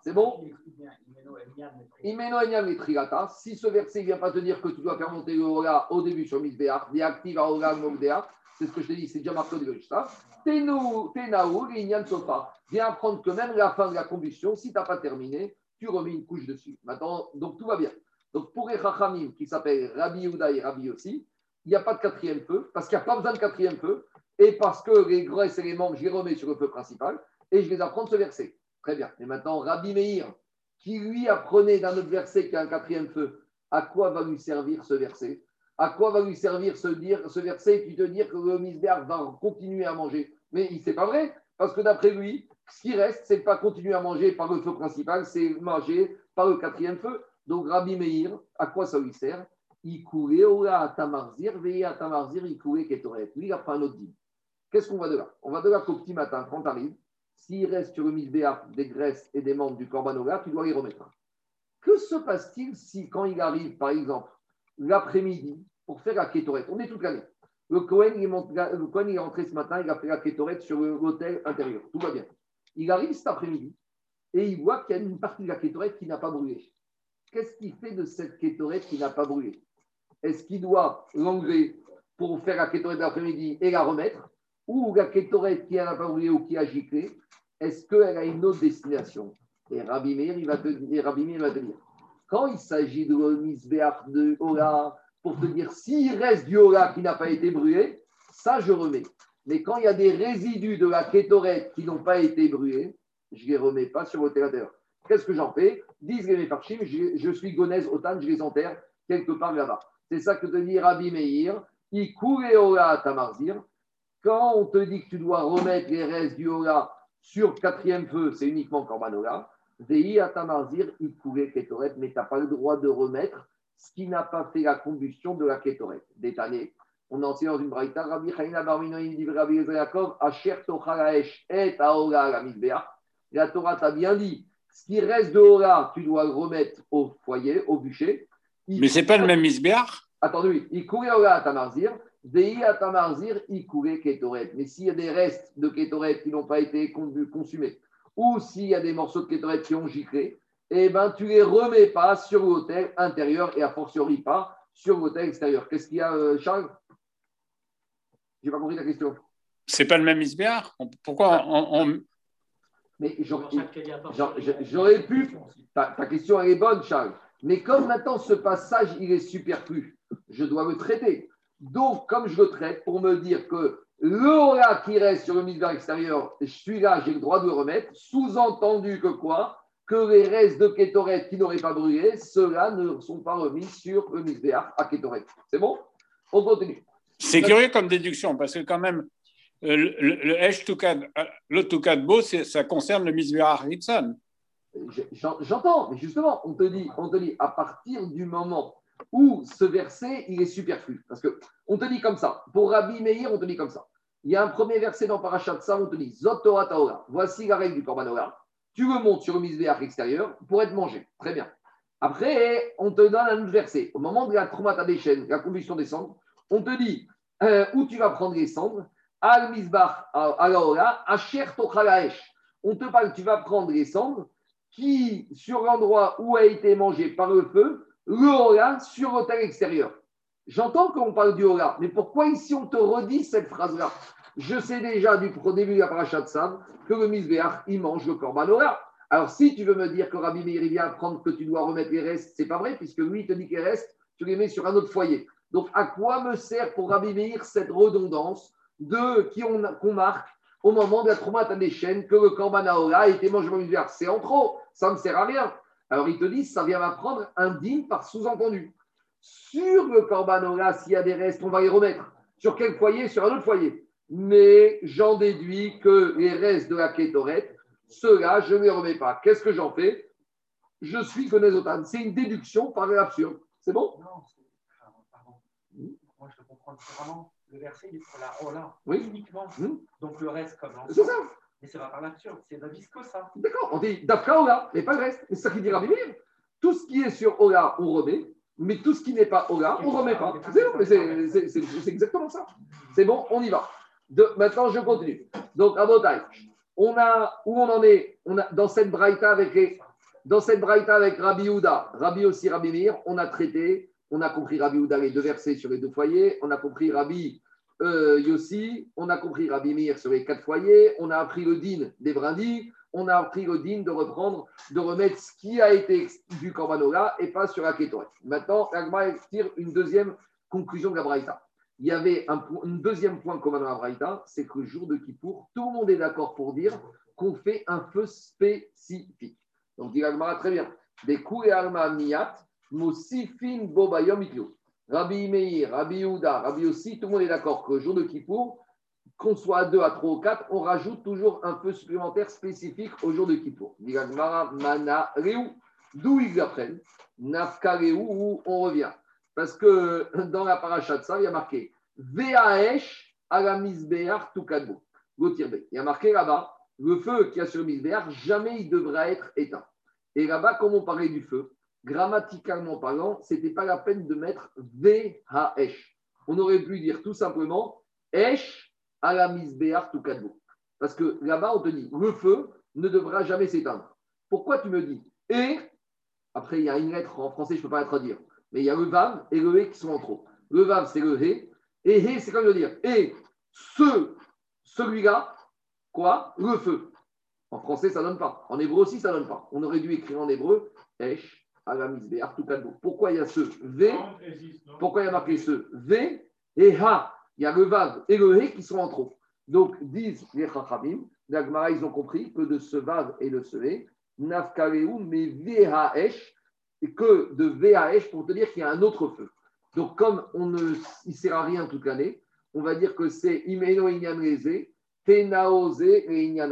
C'est bon? Imeno Enyam Trigata. Si ce verset ne vient pas te dire que tu dois faire monter le au début sur Misbéa, active Aora Mogdea, c'est ce que je t'ai dit, c'est déjà marqué au début. Tenaou, Inyan Sofa. Viens apprendre que même la fin de la combustion, si tu n'as pas terminé, tu remets une couche dessus. Maintenant, donc tout va bien. Donc pour les Chachamim qui s'appellent Rabbi Yehuda et Rabbi aussi, il n'y a pas de quatrième feu, parce qu'il n'y a pas besoin de quatrième feu, et parce que les graisses et les membres, les remets sur le feu principal et je vais apprendre ce verset. Très bien. Et maintenant, Rabbi Meir, qui lui apprenait d'un autre verset qui a un quatrième feu, à quoi va lui servir ce verset? À quoi va lui servir ce, dire, ce verset qui te dit que le misbéar va continuer à manger? Mais il n'est pas vrai, parce que d'après lui, ce qui reste, c'est pas continuer à manger par le feu principal, c'est manger par le quatrième feu. Donc Rabbi Meir, à quoi ça lui sert? Il courait à Tamarzir, veillez à Tamarzir, il courait Ketoret. Lui, il a pris un autre dit. Qu'est-ce qu'on va de là? On va de là qu'au petit matin, quand tu arrives, s'il reste sur le misbéa des graisses et des membres du Corbanoga, tu dois y remettre. Que se passe-t-il si, quand il arrive, par exemple, l'après-midi, pour faire la kétorette On est toute l'année. Le Cohen, est rentré ce matin, il a fait la kétorette sur l'hôtel intérieur. Tout va bien. Il arrive cet après-midi et il voit qu'il y a une partie de la kétorette qui n'a pas brûlé. Qu'est-ce qu'il fait de cette kétorette qui n'a pas brûlé? Est-ce qu'il doit l'enlever pour faire la kétorette d'après-midi et la remettre? Ou la kétorette qui pas brûlé ou qui a giclé est-ce qu'elle a une autre destination? Et Rabbi Meir, il va te, va te dire, quand il s'agit de l'Omisbéach de Ola, pour te dire s'il reste du Ola qui n'a pas été brûlé, ça je remets. Mais quand il y a des résidus de la kétorette qui n'ont pas été brûlés, je ne les remets pas sur le. Qu'est-ce que j'en fais? Disent les Mefarchim, je, je suis gonèse autant, je les enterre quelque part là-bas. C'est ça que te dit Rabbi Meir. Il courait Ola à Tamarzir. Quand on te dit que tu dois remettre les restes du Ola sur quatrième feu, c'est uniquement Corbanola. Vei Atamarzir, il mais tu n'as pas le droit de remettre ce qui n'a pas fait la combustion de la Ketoret. Détaillé. On a enseigné dans une braïta, Rabbi Chaina Barminoïn dit Rabbi Yaakov, Asher Tochalaesh et Aola la Mizbeah. La Torah t'a bien dit, ce qui reste de Ora, tu dois le remettre au foyer, au bûcher. mais ce n'est pas le même Mizbeah Attendez, il courait Ora à Dei Mais s'il y a des restes de Ketoret qui n'ont pas été consumés, ou s'il y a des morceaux de Ketoret qui ont giclé, eh ben, tu les remets pas sur l'hôtel intérieur et a fortiori pas sur l'hôtel extérieur. Qu'est-ce qu'il y a, euh, Charles? J'ai pas compris ta question. C'est pas le même isbéar? Pourquoi on, Mais j'aurais pu. Ta, ta, question elle est bonne, Charles. Mais comme maintenant ce passage il est superflu, je dois le traiter. Donc, comme je le traite, pour me dire que l'aura qui reste sur le misbéar extérieur, celui-là, j'ai le droit de le remettre, sous-entendu que quoi? Que les restes de Kétoret qui n'auraient pas brûlé, ceux-là ne sont pas remis sur le misbéar à Kétoret. C'est bon? On continue. C'est curieux comme déduction, parce que quand même, euh, le, le Tukad, ça concerne le misbéar Ritson. J'entends, mais justement, on te dit, on te dit, à partir du moment où ce verset, il est superflu. Parce qu'on te dit comme ça, pour Rabbi Meir, on te dit comme ça. Il y a un premier verset dans Parashat Sam, on te dit Zotora Taora, voici la règle du Korban Tu le montes sur le misbéach extérieur pour être mangé. Très bien. Après, on te donne un autre verset. Au moment de la traumata des chaînes, la combustion des cendres, on te dit euh, où tu vas prendre les cendres? Al misbach alaora, asher tochalaesh. On te parle, tu vas prendre les cendres qui, sur l'endroit où a été mangé par le feu, le Hora sur l'hôtel extérieur. J'entends qu'on parle du Hora, mais pourquoi ici on te redit cette phrase-là? Je sais déjà du début de la paracha de Sam que le Misbéach, il mange le Korban Hora. Alors, si tu veux me dire que Rabbi Meir vient apprendre que tu dois remettre les restes, c'est pas vrai, puisque lui, il te dit que les restes, tu les mets sur un autre foyer. Donc, à quoi me sert pour Rabbi Meir cette redondance de qui on, qu'on marque au moment de la trauma des chaînes que le Korban Aola a été mangé misbéach C'est en trop, ça ne sert à rien. Alors, ils te disent, ça vient m'apprendre un digne par sous-entendu. Sur le Korban Aola, s'il y a des restes, on va les remettre. Sur quel foyer? Sur un autre foyer. Mais j'en déduis que les restes de la Kétoret, ceux-là, je ne les remets pas. Qu'est-ce que j'en fais? Je suis Gonézotan. C'est une déduction par l'absurde. C'est bon? Non, pardon. Moi, je le comprends différemment. Le verset, il est la Ola, Oui. uniquement. Hmm. Donc le reste, comme C'est ça. Mais c'est pas par l'absurde, c'est la visco, ça. D'accord, on dit Dafka Ola, mais pas le reste. C'est ça qui dit Rabbi Meir. Tout ce qui est sur Ola, on remet, mais tout ce qui n'est pas Ola, on ne remet pas. C'est exactement ça. C'est bon, on y va. De, maintenant, je continue. Donc, à Botaï, on a, où on en est? On a, Dans cette braïta avec les- dans cette braïta avec Rabbi Houda, Rabbi aussi Rabbi Meir, on a traité, on a compris Rabbi Houda les deux versets sur les deux foyers, on a compris Rabbi euh, Yossi, on a compris Rabbi Meir sur les quatre foyers, on a appris le din des brindilles, on a appris le din de reprendre, de remettre ce qui a été du Korbanola et pas sur la. Maintenant, Agma tire une deuxième conclusion de la braïta. Il y avait un, deuxième point commun dans la braïta, c'est que le jour de Kippour, tout le monde est d'accord pour dire qu'on fait un feu spécifique. Donc, dit Agmara très bien. Des coups et alma miyat, mosifin bobayom iklo. Rabbi Meir, Rabbi Yehuda, Rabbi aussi, tout le monde est d'accord que le jour de Kippour, qu'on soit à deux, à trois ou quatre, on rajoute toujours un feu supplémentaire spécifique au jour de Kippour. Mana. D'où ils apprennent? Nafka où on revient. Parce que dans la paracha de ça, il y a marqué Veaesh ala misbeach tukadbo. Il y a marqué là-bas, le feu qui a sur le misbeach, jamais il devra être éteint. Et là-bas, comme on parlait du feu, grammaticalement parlant, c'était pas la peine de mettre VHH. On aurait pu dire tout simplement Esh ala misbeach tukadbo. Parce que là-bas, on te dit, le feu ne devra jamais s'éteindre. Pourquoi tu me dis Et, après, il y a une lettre en français, je ne peux pas la traduire, mais il y a le Vav et le He qui sont en trop. Le Vav, c'est le He, et He, c'est comme de dire, et ce, celui-là, quoi? Le feu. En français, ça ne donne pas. En hébreu aussi, ça ne donne pas. On aurait dû écrire en hébreu, Esh, Alamisbe, Artukadbo. Pourquoi il y a ce V Pourquoi il y a marqué ce V et Ha Il y a le Vav et le He qui sont en trop. Donc, disent les Chachamim, l'Agmara, ils ont compris que de ce Vav et de ce He, Nafkaleu, mais VHH, et que de VHH pour te dire qu'il y a un autre feu. Donc, comme on ne il sert à rien toute l'année, on va dire que c'est Imeno Inyan Leze, Tenaose et Inyan.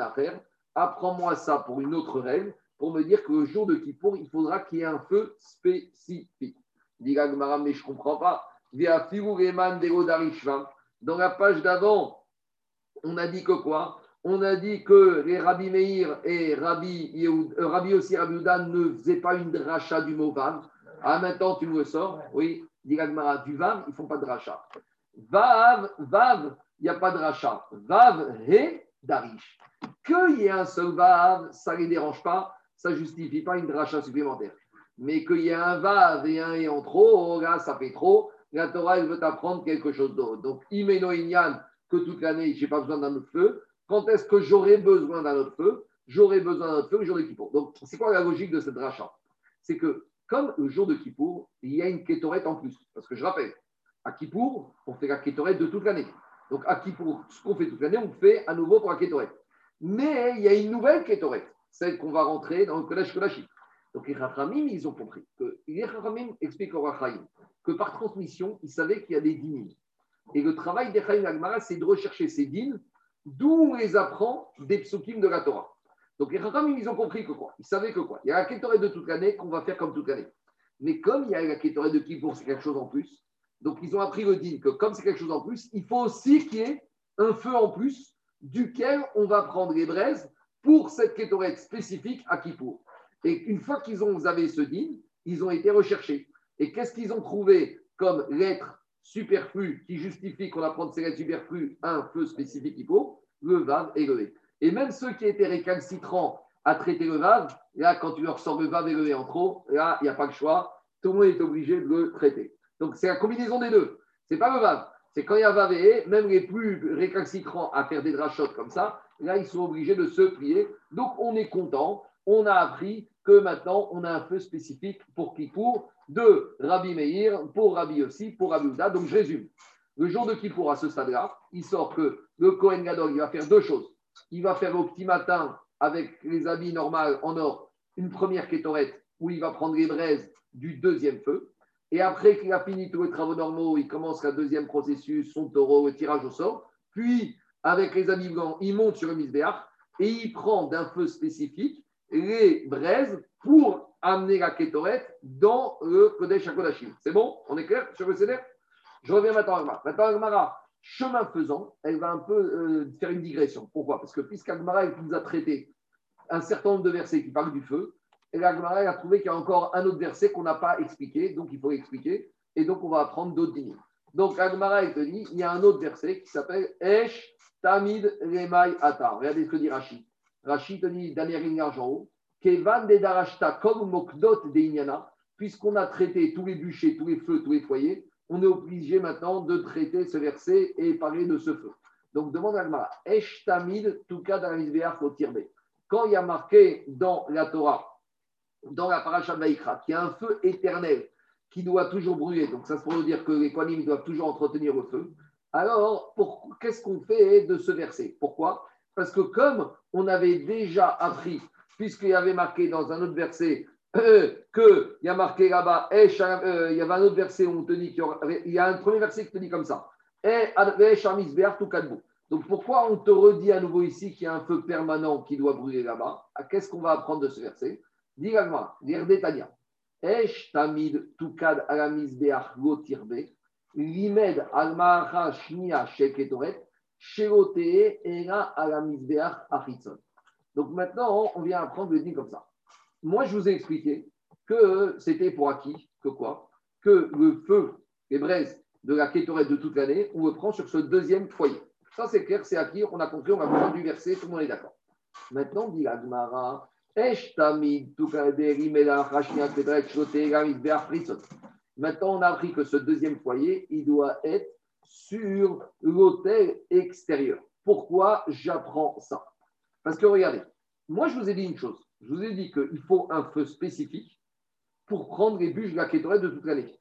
Apprends-moi ça pour une autre règle, pour me dire que le jour de Kippour, il faudra qu'il y ait un feu spécifique. Dit l'Agmara, mais je ne comprends pas. Dans la page d'avant, on a dit que quoi? On a dit que les Rabbi Meir et Rabbi, Yehoud- euh, Rabbi aussi Rabbi Yehuda ne faisaient pas une dracha du mot Vav. Ah, maintenant tu me le sors Oui, dit l'Agmara, du Vav, ils ne font pas de dracha. Vav, Vav, il n'y a pas de rachat. Vav, He, Darish. Qu'il y ait un seul Vav, ça ne les dérange pas, ça ne justifie pas une dracha supplémentaire. Mais qu'il y ait un Vav et un He en trop, oh, là, ça fait trop. La Torah, elle veut t'apprendre quelque chose d'autre. Donc, Imeno Inyan, que toute l'année, je n'ai pas besoin d'un autre feu. Quand est-ce que j'aurai besoin d'un autre feu? J'aurai besoin d'un autre feu le jour de Kippour. Donc, c'est quoi la logique de cette dracha? C'est que, comme le jour de Kippour, il y a une kétorette en plus. Parce que je rappelle, à Kippour, on fait la kétorette de toute l'année. Donc, à Kippour, ce qu'on fait toute l'année, on fait à nouveau pour la kétorette. Mais il y a une nouvelle kétorette, celle qu'on va rentrer dans le Kodesh Kodashim. Donc, les Rachamim, ils ont compris que les Rachamim expliquent Rachamim que par transmission, ils savaient qu'il y a des dîmes. Et le travail des Chaim Agmara, c'est de rechercher ces dîmes, d'où on les apprend des psukim de la Torah. Donc, les Rachamim, ils ont compris que quoi? Ils savaient que quoi? Il y a la kétorette de toute l'année qu'on va faire comme toute l'année. Mais comme il y a la kétorette de Kippour, c'est quelque chose en plus, donc, ils ont appris le din que comme c'est quelque chose en plus, il faut aussi qu'il y ait un feu en plus duquel on va prendre les braises pour cette kétorette spécifique à Kippour. Et une fois qu'ils ont, vous avez ce din, ils ont été recherchés. Et qu'est-ce qu'ils ont trouvé comme lettre superflue qui justifie qu'on apprend de ces lettres superflues un feu spécifique Kippour? Le Vav et le. Et même ceux qui étaient récalcitrants à traiter le Vav, là, quand tu leur sors le Vav et le en trop, là, il n'y a pas le choix. Tout le monde est obligé de le traiter. Donc, c'est la combinaison des deux. C'est pas le Vav. C'est quand il y a Vav et même les plus récalcitrants à faire des drachotes comme ça, là, ils sont obligés de se plier. Donc, on est content on a appris que maintenant, on a un feu spécifique pour Kippour de Rabbi Meir, pour Rabbi aussi, pour Rabbi Ouda. Donc, je résume. Le jour de Kippour, à ce stade-là, il sort que le Kohen Gadol, il va faire deux choses. Il va faire au petit matin, avec les habits normaux en or, une première kétorette où il va prendre les braises du deuxième feu. Et après qu'il a fini tous les travaux normaux, il commence le deuxième processus, son taureau, le tirage au sort. Puis, avec les habits blancs, il monte sur le misbéach et il prend d'un feu spécifique les braises pour amener la kétorette dans le Kodesh HaKodashim. C'est bon? On est clair sur le CDR Je reviens maintenant à Agmara. Maintenant, Agmara, chemin faisant, elle va un peu euh, faire une digression. Pourquoi? Parce que puisqu'Agmara nous a traité un certain nombre de versets qui parlent du feu, et l'Agmara a trouvé qu'il y a encore un autre verset qu'on n'a pas expliqué, donc il faut l'expliquer, et donc on va apprendre d'autres lignes. Donc Agmara, te dit, il y a un autre verset qui s'appelle Esh Tamid Remai Atar. Regardez ce que dit Rachid. Rachid te dit, en haut, Kevan de Darashta comme Mokdot de puisqu'on a traité tous les bûchers, tous les feux, tous les foyers, on est obligé maintenant de traiter ce verset et parler de ce feu. Donc demande Agmara, Esh Tamid, Tuka au Tirbe. Quand il y a marqué dans la Torah, dans la paracha de qu'il y a un feu éternel qui doit toujours brûler, donc ça c'est pour nous dire que les Kohanim doivent toujours entretenir le feu, alors qu'est-ce qu'on fait de ce verset? Pourquoi? Parce que comme on avait déjà appris, puisqu'il y avait marqué dans un autre verset euh, qu'il y a marqué là-bas, euh, il y avait un autre verset où on te dit qu'il y, a un premier verset qui te dit comme ça, donc pourquoi on te redit à nouveau ici qu'il y a un feu permanent qui doit brûler là-bas? Qu'est-ce qu'on va apprendre de ce verset? Dis-moi, dire. Esh tamid tukad alamis beach limed sheketoret. Donc maintenant, on vient apprendre le dire comme ça. Moi, je vous ai expliqué que c'était pour acquis, que quoi? Que le feu, les braises de la kétorette de toute l'année, on le prend sur ce deuxième foyer. Ça, c'est clair, c'est acquis, on a compris, on a besoin du verset, tout le monde est d'accord. Maintenant, dit Agmara, Maintenant, on a appris que ce deuxième foyer, il doit être sur l'hôtel extérieur. Pourquoi j'apprends ça? Parce que regardez, moi je vous ai dit une chose. Je vous ai dit qu'il faut un feu spécifique pour prendre les bûches de la de toute l'année.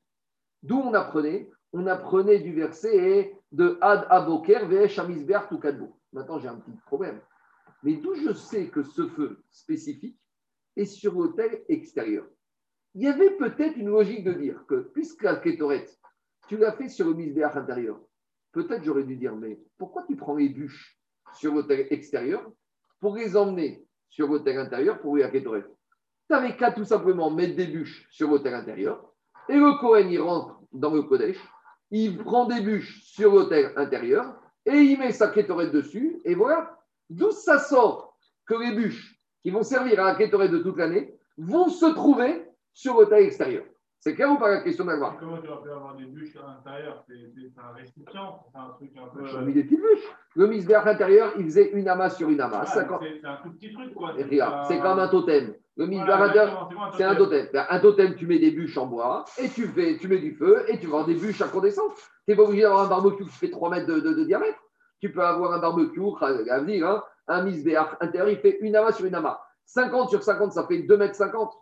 D'où on apprenait On apprenait du verset de Ad Aboker, Ve'esh Amisber Tukadbo. Maintenant, j'ai un petit problème. Mais d'où je sais que ce feu spécifique est sur l'hôtel extérieur? Il y avait peut-être une logique de dire que, puisque la kétorette, tu l'as fait sur le misbéach intérieur, peut-être j'aurais dû dire, mais pourquoi tu prends les bûches sur l'hôtel extérieur pour les emmener sur l'hôtel intérieur pour la kétorette Tu n'avais qu'à tout simplement mettre des bûches sur l'hôtel intérieur et le Cohen, il rentre dans le Kodesh, il prend des bûches sur l'hôtel intérieur et il met sa kétorette dessus et voilà, D'où ça sort que les bûches qui vont servir à la kétorée de toute l'année vont se trouver sur le taille extérieur. C'est clair ou pas la question d'avoir Comment tu vas faire avoir des bûches à l'intérieur C'est un récipient C'est un truc un peu. J'ai mis des petites bûches. Le misbéach intérieur, il faisait une amas sur une amas. C'est un tout petit truc, quoi. C'est comme un totem. Le misbéach intérieur, c'est un totem. Un totem, tu mets des bûches en bois et tu, fais, tu mets du feu et tu vends des bûches à. Tu n'es pas obligé d'avoir un barbecue qui fait 3 mètres de diamètre tu peux avoir un barbecue, à venir, hein, un misbéach intérieur, il fait une amas sur une amas. 50 sur 50, ça fait 2 mètres 50.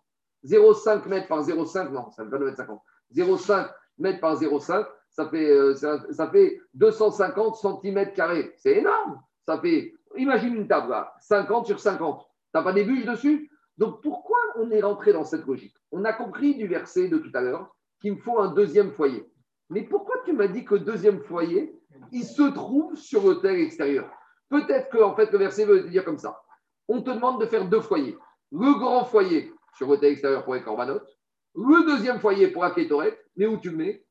0,5 mètres par 0,5, non, ça ne fait pas 2 mètres 50. 0,5 mètres par 0,5, ça fait, euh, ça, fait 250 cm carrés. C'est énorme. Ça fait, imagine une table, là, 50 sur 50. Tu n'as pas des bûches dessus? Donc pourquoi on est rentré dans cette logique? On a compris du verset de tout à l'heure qu'il me faut un deuxième foyer. Mais pourquoi tu m'as dit que deuxième foyer, il se trouve sur le terre extérieur? Peut-être que en fait, le verset veut dire comme ça. On te demande de faire deux foyers. Le grand foyer sur terre extérieur pour les corbanotes. Le deuxième foyer pour la kétorette. Mais où tu le mets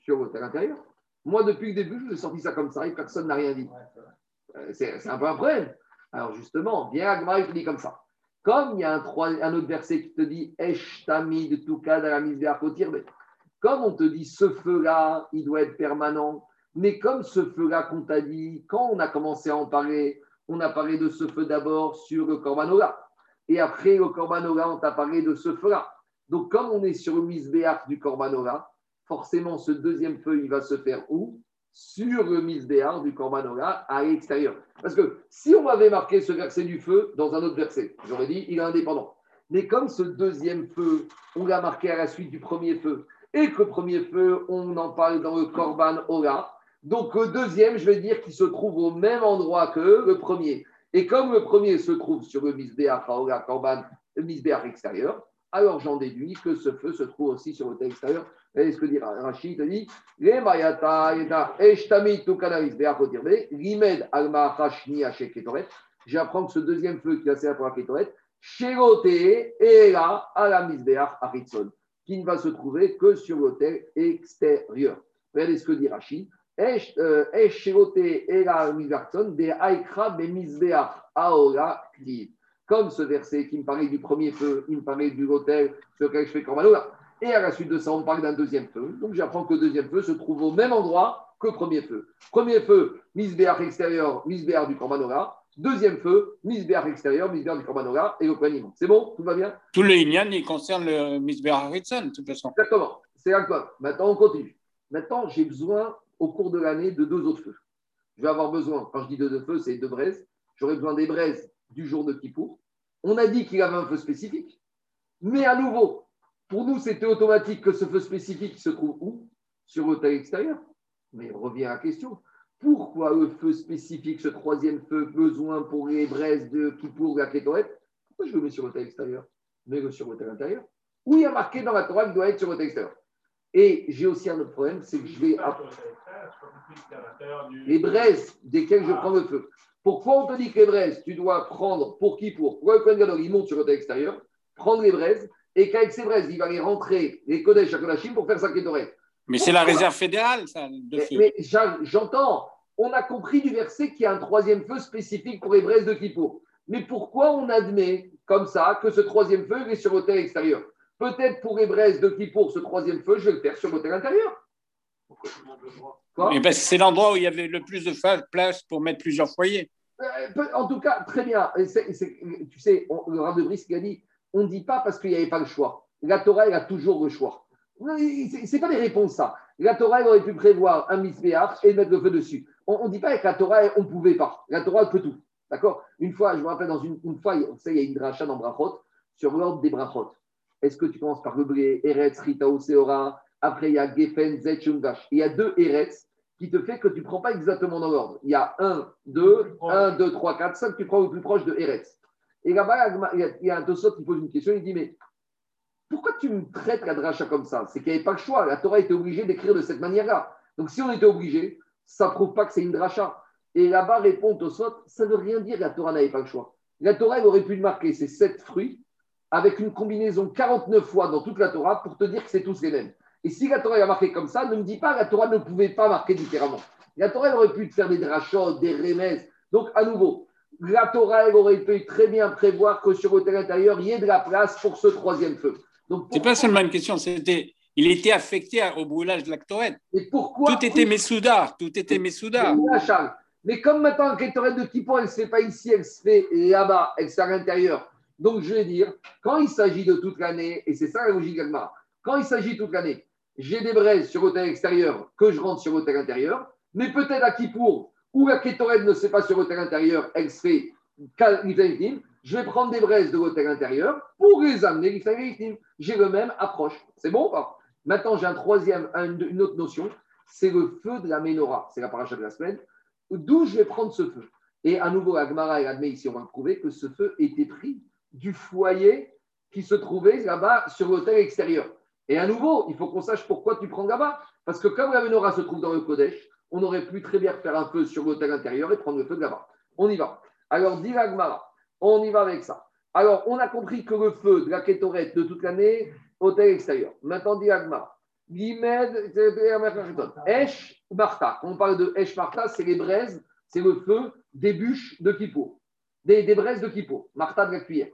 Sur terre intérieur. Moi, depuis le début, je vous ai sorti ça comme ça et personne n'a rien dit. Euh, c'est un peu un problème. Alors justement, bien Agma, il te dit comme ça. Comme il y a un, un autre verset qui te dit Esh de la Comme on te dit ce feu-là, il doit être permanent, mais comme ce feu-là qu'on t'a dit, quand on a commencé à en parler, on a parlé de ce feu d'abord sur le Corbanola. Et après, le Corbanola, on t'a parlé de ce feu-là. Donc, comme on est sur le misbéach du Corbanola, forcément, ce deuxième feu, il va se faire où? Sur le misbéar du Korbanora à l'extérieur. Parce que si on avait marqué ce verset du feu dans un autre verset, j'aurais dit il est indépendant. Mais comme ce deuxième feu, on l'a marqué à la suite du premier feu, et que premier feu, on en parle dans le Korban Ora, donc le deuxième, je vais dire qu'il se trouve au même endroit que le premier. Et comme le premier se trouve sur le Misbéach Ora Korban, le Misbéach extérieur, alors j'en déduis que ce feu se trouve aussi sur terre extérieur. Et ce que dit Rachid, il dit eshtami tukana Misbéach otirbe, limed alma hashni ketoret. J'apprends que ce deuxième feu qui va servir pour la ketoret, sherote et là à la Misbéach Aritson, qui ne va se trouver que sur terre extérieur. Regardez ce que dit Rachid. Euh, comme ce verset qui me parlait du premier feu, il me parlait du hôtel sur lequel je fais Kormanola. Et à la suite de ça, on parle d'un deuxième feu. Donc j'apprends que le deuxième feu se trouve au même endroit que le premier feu. Premier feu, misbéar extérieur, misbéar du Kormanola. Deuxième feu, misbéar extérieur, misbéar du Kormanola et le Kohanim. C'est bon? Tout va bien? Tout le Inyan, il concerne le misbéar Haritson, de toute façon. Exactement. C'est Maintenant, on continue. Maintenant, j'ai besoin, au cours de l'année, de deux autres feux. Je vais avoir besoin, quand je dis deux feux, c'est deux braises. J'aurai besoin des braises du jour de Kippour. On a dit qu'il avait un feu spécifique. Mais à nouveau, pour nous, c'était automatique que ce feu spécifique se trouve où? Sur l'hôtel extérieur. Mais revient à la question. Pourquoi le feu spécifique, ce troisième feu, besoin pour les braises de Kippour, la Kétorette? Pourquoi je le mets sur l'hôtel extérieur? Mais sur l'hôtel intérieur Où il y a marqué dans la Torah qu'il doit être sur l'hôtel extérieur. Et j'ai aussi un autre problème, c'est que je vais. Les braises desquelles je prends le feu. Pourquoi on te dit que les braises, tu dois prendre pour qui Pour? Pourquoi le Kohen il monte sur le extérieur, prendre les braises, et qu'avec ces braises, il va aller rentrer les Kodesh à Kodashim pour faire sa kétorette. Mais c'est la réserve fédérale, ça, de feu. Mais, j'entends. On a compris du verset qu'il y a un troisième feu spécifique pour les braises de Kippour. Mais pourquoi on admet comme ça que ce troisième feu est sur l'hôtel extérieur Peut-être pour braises de Kippour, ce troisième feu, je vais le faire sur l'hôtel intérieur. Le droit c'est l'endroit où il y avait le plus de place pour mettre plusieurs foyers. Euh, en tout cas, très bien. tu sais, le Rav de Brisk a dit on ne dit pas parce qu'il n'y avait pas le choix. La Torah, elle a toujours le choix. Ce n'est pas des réponses, ça. La Torah, elle aurait pu prévoir un misbéach et mettre le feu dessus. On ne dit pas avec la Torah, on ne pouvait pas. La Torah, elle peut tout. D'accord? Une fois, je me rappelle, dans une, fois, il y a une dracha dans Brachot sur l'ordre des Brachot. Est-ce que tu commences par le blé, Eretz, Rita, Seora après, il y a Gefen, Zet, Il y a deux Eretz qui te fait que tu ne prends pas exactement dans l'ordre. Il y a 1, 2, 1, 2, 3, 4, 5, tu prends le plus proche de Eretz. Et là-bas, il y a un Tosot qui pose une question, il dit, mais pourquoi tu me traites la dracha comme ça? C'est qu'il n'y avait pas le choix. La Torah était obligée d'écrire de cette manière-là. Donc si on était obligé, ça ne prouve pas que c'est une dracha. Et là-bas répond Tosot, ça ne veut rien dire que la Torah n'avait pas le choix. La Torah, elle aurait pu marquer ces sept fruits avec une combinaison 49 fois dans toute la Torah pour te dire que c'est tous les mêmes. Et si la Torah a marqué comme ça, ne me dis pas que la Torah ne pouvait pas marquer différemment. La Torah aurait pu te faire des drachot, des remèdes. Donc, à nouveau, la Torah aurait pu très bien prévoir que sur le terrain intérieur, il y ait de la place pour ce troisième feu. C'est pas seulement une question, c'était. Il était affecté au brûlage de la Torah. Et pourquoi Tout était Messoudar, tout était Messoudar. Mais comme maintenant la Torah de Kippour, elle ne se fait pas ici, elle se fait là-bas, elle se fait à l'intérieur. Donc je vais dire, quand il s'agit de toute l'année, et c'est ça la logique Agmar, quand il s'agit toute l'année, j'ai des braises sur l'hôtel extérieur que je rentre sur l'hôtel intérieur, mais peut-être à Kippour, où la kétorette ne se fait pas sur l'hôtel intérieur, elle se fait je vais prendre des braises de l'hôtel intérieur pour les amener J'ai le même approche. C'est bon ou pas? Maintenant, j'ai un troisième, une autre notion, c'est le feu de la menorah. C'est la paracha de la semaine. D'où je vais prendre ce feu? Et à nouveau, Agmara et admet ici, on va prouver que ce feu était pris du foyer qui se trouvait là-bas sur l'hôtel extérieur. Et à nouveau, il faut qu'on sache pourquoi tu prends là-bas. Parce que comme la menorah se trouve dans le Kodesh, on aurait pu très bien faire un feu sur l'hôtel intérieur et prendre le feu de là-bas. On y va. Alors, dit on y va avec ça. Alors, on a compris que le feu de la kétorette de toute l'année, hôtel extérieur. Maintenant, dit Agmara. Esh Marta. On parle de Esh Marta, c'est les braises, c'est le feu des bûches de Kippour, des, des braises de Kippour, Marta de la cuillère.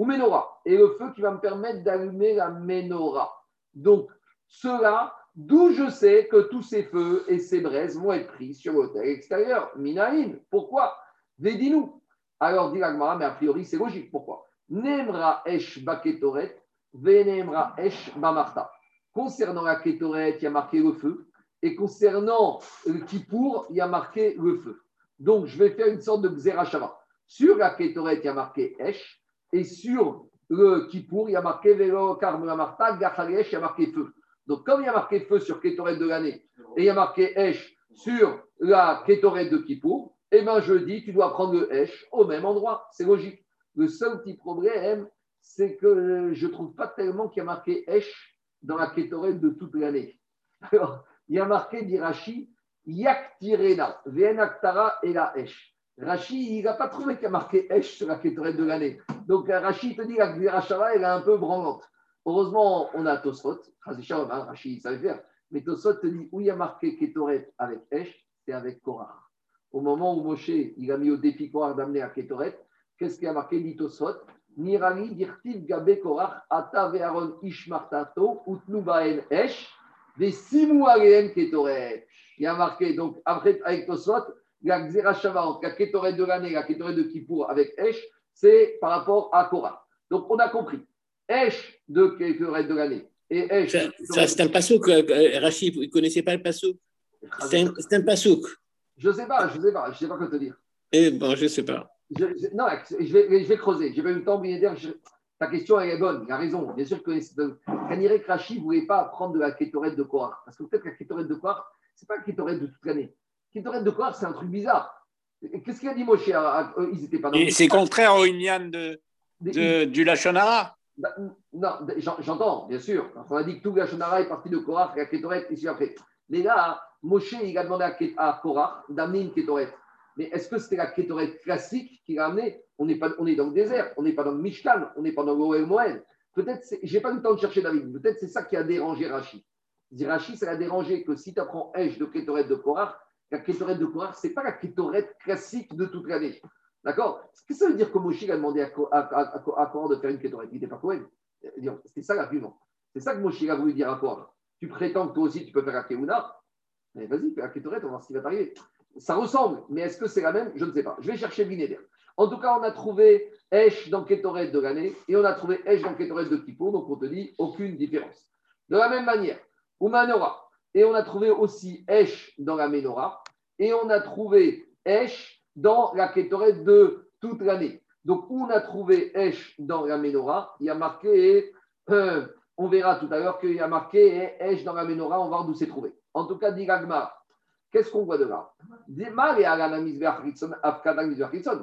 Ou Menorah, et le feu qui va me permettre d'allumer la Menorah. Donc, cela, d'où je sais que tous ces feux et ces braises vont être pris sur l'hôtel extérieur. Minaïn, pourquoi? Védis-nous. Alors, dit l'agmara, mais a priori, c'est logique. Pourquoi? Nemra esh baketoret, venemra esh bamarta. Concernant la kétoret, il y a marqué le feu, Et concernant le Kippour, il y a marqué le feu. Donc, je vais faire une sorte de Xerashava. Sur la Ketoret, il y a marqué Esh. Et sur le Kippour, il y a marqué Velo Karmelamarta, Gachalesh, il y a marqué feu. Donc, comme il y a marqué feu sur Ketoret de l'année et il y a marqué Esh sur la Ketoret de Kippour, eh bien, je dis, tu dois prendre le Esh au même endroit. C'est logique. Le seul petit problème, c'est que je ne trouve pas tellement qu'il y a marqué Esh dans la Ketoret de toute l'année. Alors, il y a marqué, dit Rashi, Yaktirena, Venaktara et la Esh. Rashi, il n'a pas trouvé qu'il y a marqué Esh sur la Ketoret de l'année. Donc, Rashi te dit que la Gvirashava, elle est un peu branlante. Heureusement, on a Tosfot. Rashi, il savait faire. Mais Tosfot te dit où il y a marqué Ketoret avec Esh, c'est avec Korah. Au moment où Moshe, il a mis au défi Korah d'amener à Ketoret, qu'est-ce qu'il y a marqué dit Tosfot Nirali dirtiv gabe Korah, ata ve'aron ishmartato, utnu baen Esh, des simu Ketoret. Il y a marqué, donc, après, avec Tosfot, la Xerashava entre la Ketoret de l'année et la Ketoret de Kippour avec Esh, c'est par rapport à Korah. Donc, on a compris. Esh de Ketoret de l'année et Esh. Ça, ça, c'est un pasouk, euh, Rachid, vous ne connaissez pas le pasouk? C'est un, un pasouk. Je ne sais pas, je ne sais pas, je ne sais pas quoi te dire. Eh bon, je ne sais pas. Je, je- non, je vais, je vais creuser. J'ai pas eu le temps, bien dire. ta question elle est bonne, il a raison. Bien sûr que Kanirek Rashi ne voulait pas prendre de la kétorette de Korah. Parce que peut-être que la kétorette de Korah, ce n'est pas la kétorette de toute l'année. Kétorette de Korah, c'est un truc bizarre. Et Qu'est-ce qu'il a dit Moshe à- à- eux, Ils n'étaient pas dans Et le- c'est contraire au Inyan de, de- du Lachonara. Bah, non, j'en- j'entends, bien sûr. Qu'on a dit que tout la Shonara est parti de Korah, et la Kétoret ici après. Mais là, Moshe, il a demandé à, à Korah d'amener une Kétoret. Mais est-ce que c'était la Kétoret classique qu'il a amenée? On, n'est pas, on est dans le désert, on n'est pas dans le Mishkan, on n'est pas dans l'Oel Moed. Peut-être, j'ai pas eu le temps de chercher David, peut-être c'est ça qui a dérangé dit Rashi, ça a dérangé que si tu apprends Esh de Kétoret de Korah, la Kétoret de Korah, ce n'est pas la Kétoret classique de toute l'année. D'accord? Qu'est-ce que ça veut dire que Moshe a demandé à, à, de faire une Kétoret Il n'était pas Cohen. C'est ça l'argument. C'est ça que Moshe a voulu dire à Korah. Tu prétends que toi aussi tu peux faire la Keuna Mais vas-y, fais la Kétoret, on va voir ce qui va t'arriver. Ça ressemble, mais est-ce que c'est la même? Je ne sais pas. Je vais chercher Binéder. En tout cas, on a trouvé Esh dans Kétoret de l'année et on a trouvé Esh dans Kétoret de Kippour, donc on te dit aucune différence. De la même manière, Oumanora, et on a trouvé aussi Esh dans la Ménorah, et on a trouvé Esh dans la Kétoret de toute l'année. Donc, on a trouvé Esh dans la Ménorah, il y a marqué, euh, on verra tout à l'heure qu'il y a marqué Esh dans la Ménorah, on va voir d'où c'est trouvé. En tout cas, dit qu'est-ce qu'on voit de là?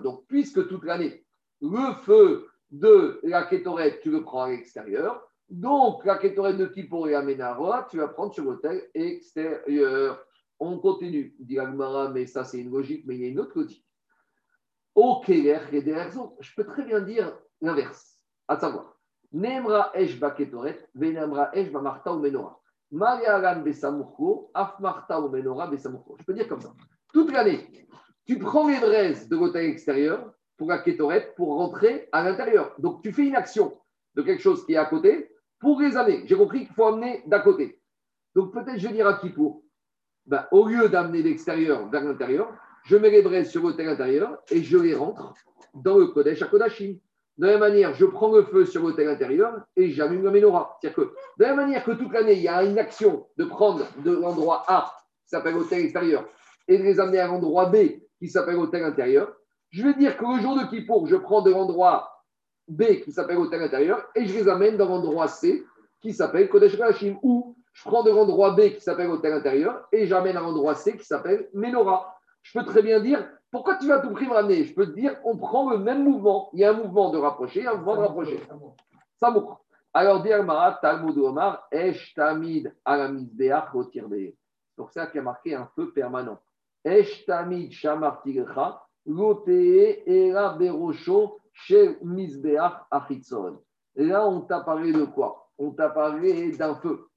Donc, puisque toute l'année, le feu de la Kétoret, tu le prends à l'extérieur, donc la Kétoret de Kippour et Ménorah, tu vas prendre sur l'hôtel extérieur. On continue, dit Gagmara, mais ça c'est une logique, mais il y a une autre logique. Raisons. Je peux très bien dire l'inverse, à savoir, Nemra Esh ba Ketoret, Venemra Esh ba Marta ou Menorah. Marialan Besamurko, Af Marta ou Menorah Besamurko. Je peux dire comme ça. Toute l'année, tu prends les braises de l'hôtel extérieur pour la Ketoret pour rentrer à l'intérieur. Donc tu fais une action de quelque chose qui est à côté pour les amener. J'ai compris qu'il faut amener d'à côté. Donc peut-être je vais dire à Kippour, ben, au lieu d'amener l'extérieur vers l'intérieur, je mets les braises sur l'hôtel intérieur et je les rentre dans le Kodesh à Kodashim. De la même manière, je prends le feu sur l'hôtel intérieur et j'allume la menorah. C'est-à-dire que, de la même manière que toute l'année, il y a une action de prendre de l'endroit A, qui s'appelle hôtel extérieur, et de les amener à l'endroit B, qui s'appelle hôtel intérieur, je vais dire que le jour de Kippour, je prends de l'endroit B, qui s'appelle hôtel intérieur, et je les amène dans l'endroit C, qui s'appelle Kodesh Kodashim, ou je prends de l'endroit B, qui s'appelle hôtel intérieur, et j'amène à l'endroit C, qui s'appelle menorah. Je peux très bien dire, pourquoi tu vas tout prix me ramener? Je peux te dire, on prend le même mouvement. Il y a un mouvement de rapprocher, un mouvement de rapprocher. Samour. Alors, dire Marat, Talmud Omar, Esh Tamid Alamizbeach. C'est pour ça qu'il y a marqué un feu permanent. Esh Tamid Shamar Tigrecha, Lotee Era Berosho, Shel Mizbeach Achitzon. Et là, on t'a parlé de quoi? On t'a parlé d'un feu.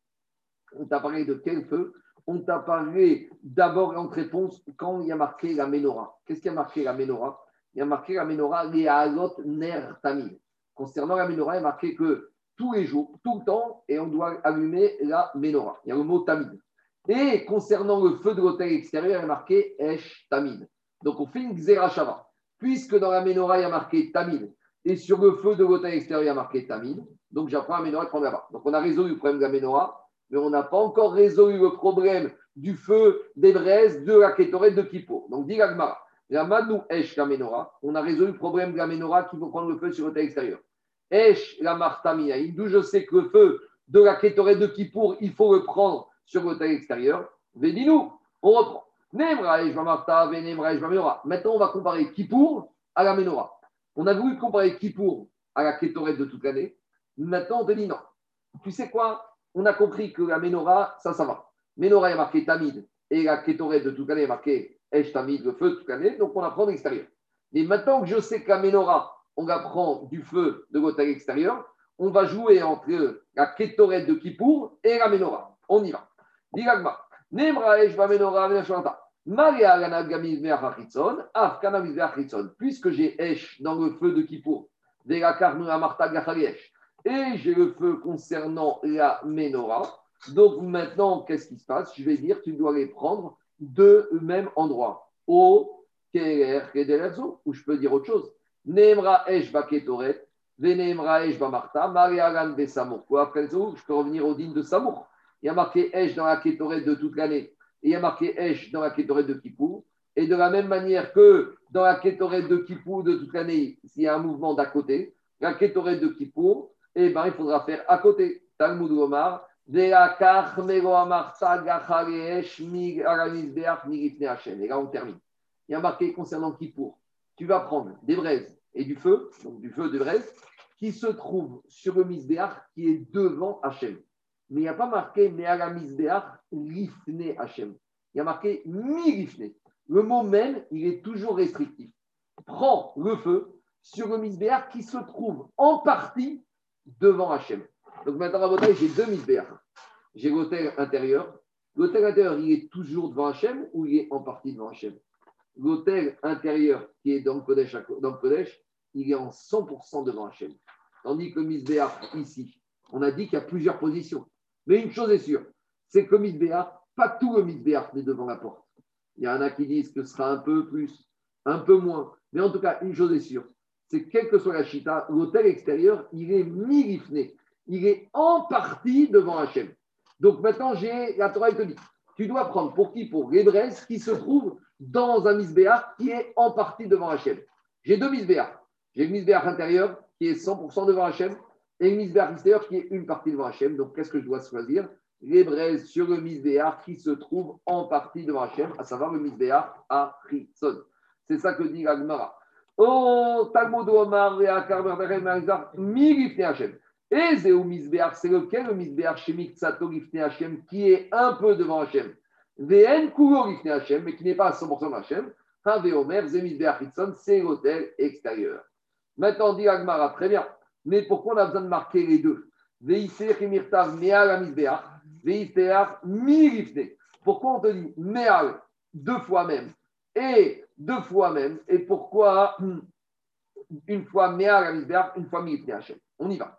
On t'a parlé de quel feu? On t'a parlé d'abord en réponse quand il y a marqué la menorah. Qu'est-ce qui a marqué la menorah? Il y a marqué la menorah, les halot ner tamid. Concernant la menorah, il y a marqué que tous les jours, tout le temps, et on doit allumer la menorah. Il y a le mot tamid. Et concernant le feu de l'hôtel extérieur, il y a marqué esh tamid. Donc on fait une. Puisque dans la menorah, il y a marqué tamid, et sur le feu de l'hôtel extérieur, il y a marqué tamid, donc j'apprends la menorah de prendre là-bas. Donc on a résolu le problème de la menorah. mais on n'a pas encore résolu le problème du feu des de la Kétoret de Kippour. Donc, dit l'Agmara, la Esh la Ménorah, on a résolu le problème de la Ménorah qui faut prendre le feu sur terre extérieur. Esh la Martamiaï, d'où je sais que le feu de la Kétoret de Kippour, il faut le prendre sur terre extérieur. Védinou, on reprend. Maintenant, on va comparer Kippour à la Ménorah. On a voulu comparer Kippour à la Kétoret de toute l'année. Maintenant, on te dit non. Tu sais quoi? On a compris que la Ménorah, ça, ça va. Ménorah est marqué Tamid et la Kétoret de toute l'année est marqué Esh Tamid, le feu de toute l'année. Donc, on apprend de. Mais maintenant que je sais que la on apprend du feu de l'hôtel extérieur, on va jouer entre la Kétoret de Kippour et la Ménorah. On y va. Diragma. Puisque j'ai Esh dans le feu de Kippour, et j'ai le feu concernant la menorah. Donc maintenant, qu'est-ce qui se passe? Je vais dire, tu dois les prendre de même endroit. Kerer ou je peux dire autre chose. Nemra Esh Baketoret, Venemra Esh Bamarta, Mariagan Besamour. Je peux revenir au digne de Samour. Il y a marqué Esh dans la Ketoret de toute l'année. Et il y a marqué Esh dans la Ketoret de Kippour. Et de la même manière que dans la Kétoret de Kippour de toute l'année, s'il y a un mouvement d'à côté, la Kétoret de Kippour, eh ben, il faudra faire à côté. Talmud Omar, et là, on termine. Il y a marqué concernant Kippour. Tu vas prendre des braises et du feu, donc du feu de braise, qui se trouve sur le misbéach qui est devant Hachem. Mais il n'y a pas marqué Me'ala rifne Hachem. Il y a marqué mi rifne. Le mot même, il est toujours restrictif. Prends le feu sur le misbéar qui se trouve en partie devant Hachem. Donc maintenant, à j'ai deux misbéars. J'ai l'hôtel intérieur. L'hôtel intérieur, il est toujours devant Hachem ou il est en partie devant Hachem L'hôtel intérieur qui est dans le, Kodesh, dans Kodesh, il est en 100% devant Hachem. Tandis que le misbéar, ici, on a dit qu'il y a plusieurs positions. Mais une chose est sûre, c'est que le misbéar, pas tout le misbéar n'est devant la porte. Il y en a qui disent que ce sera un peu plus, un peu moins. Mais en tout cas, une chose est sûre, c'est que que soit la chita, l'hôtel extérieur, il est mirifné. Il est en partie devant Hachem. Donc maintenant, j'ai la Torah te dit, tu dois prendre pour qui? Pour les qui se trouve dans un misbéach qui est en partie devant Hachem. J'ai deux misbéach. J'ai le misbéach intérieur qui est 100% devant Hachem et le misbéach extérieur qui est une partie devant Hachem. Donc qu'est-ce que je dois choisir? Les braises sur le misbéar qui se trouve en partie devant Hachem, à savoir le misbéar à Ritson. C'est ça que dit Gagmara. Oh, Talmud Omar, Mirifne Hachem. Et Zéou misbéar, c'est lequel le misbéar chez Miktsato Rifne Hachem qui est un peu devant Hachem Vn Kuro Rifne Hachem, mais qui n'est pas à 100% Hachem. Omer, Zé misbéar Ritson, c'est l'hôtel extérieur. Maintenant, dit Gagmara, très bien. Mais pourquoi on a besoin de marquer les deux? Pourquoi on te dit Meal deux fois même et deux fois même? Et pourquoi une fois Meal à une fois Hachem? On y va.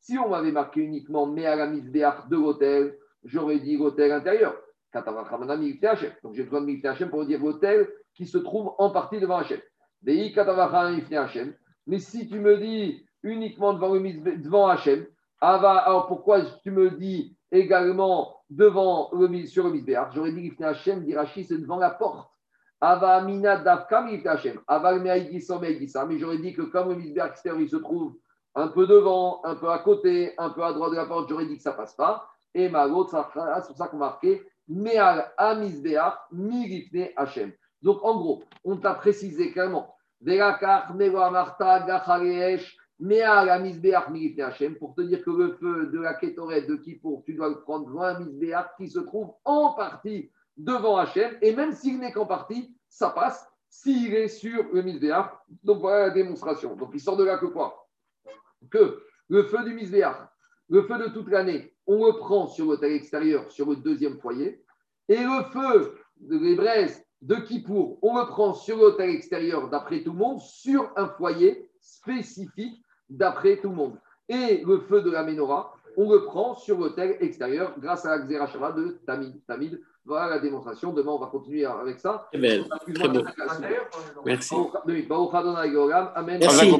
Si on m'avait marqué uniquement Meal de l'hôtel, j'aurais dit l'hôtel intérieur. Donc j'ai besoin de Hachem pour dire l'hôtel qui se trouve en partie devant Hachem. Mais si tu me dis uniquement devant, devant Hachem. Alors pourquoi tu me dis également devant sur le J'aurais dit Rifne Hachem, dit Rachid, c'est devant la porte. Ava Amina Davkam Rifne Hachem. Ava Mais j'aurais dit que comme le misbéach extérieur, il se trouve un peu devant, un peu à côté, un peu à droite de la porte, j'aurais dit que ça passe pas. Et ma c'est pour ça qu'on marqué Meal Amisbeach Mi Hachem. Donc en gros, on t'a précisé clairement. Pour te dire que le feu de la Kétoret de Kippour, tu dois le prendre devant un qui se trouve en partie devant Hachem, et même s'il n'est qu'en partie, ça passe s'il est sur le misbéach. Donc voilà la démonstration. Donc il sort de là que quoi? Que le feu du misbéach, le feu de toute l'année, on le prend sur l'hôtel extérieur, sur le deuxième foyer, et le feu des braises de Kippour, on le prend sur l'hôtel extérieur, d'après tout le monde, sur un foyer spécifique d'après tout le monde. Et le feu de la menorah, on le prend sur l'hôtel extérieur grâce à la Xerashava de Tamid. Tamid. Voilà la démonstration. Demain, on va continuer avec ça. Très, belle. Très beau. Merci. Merci.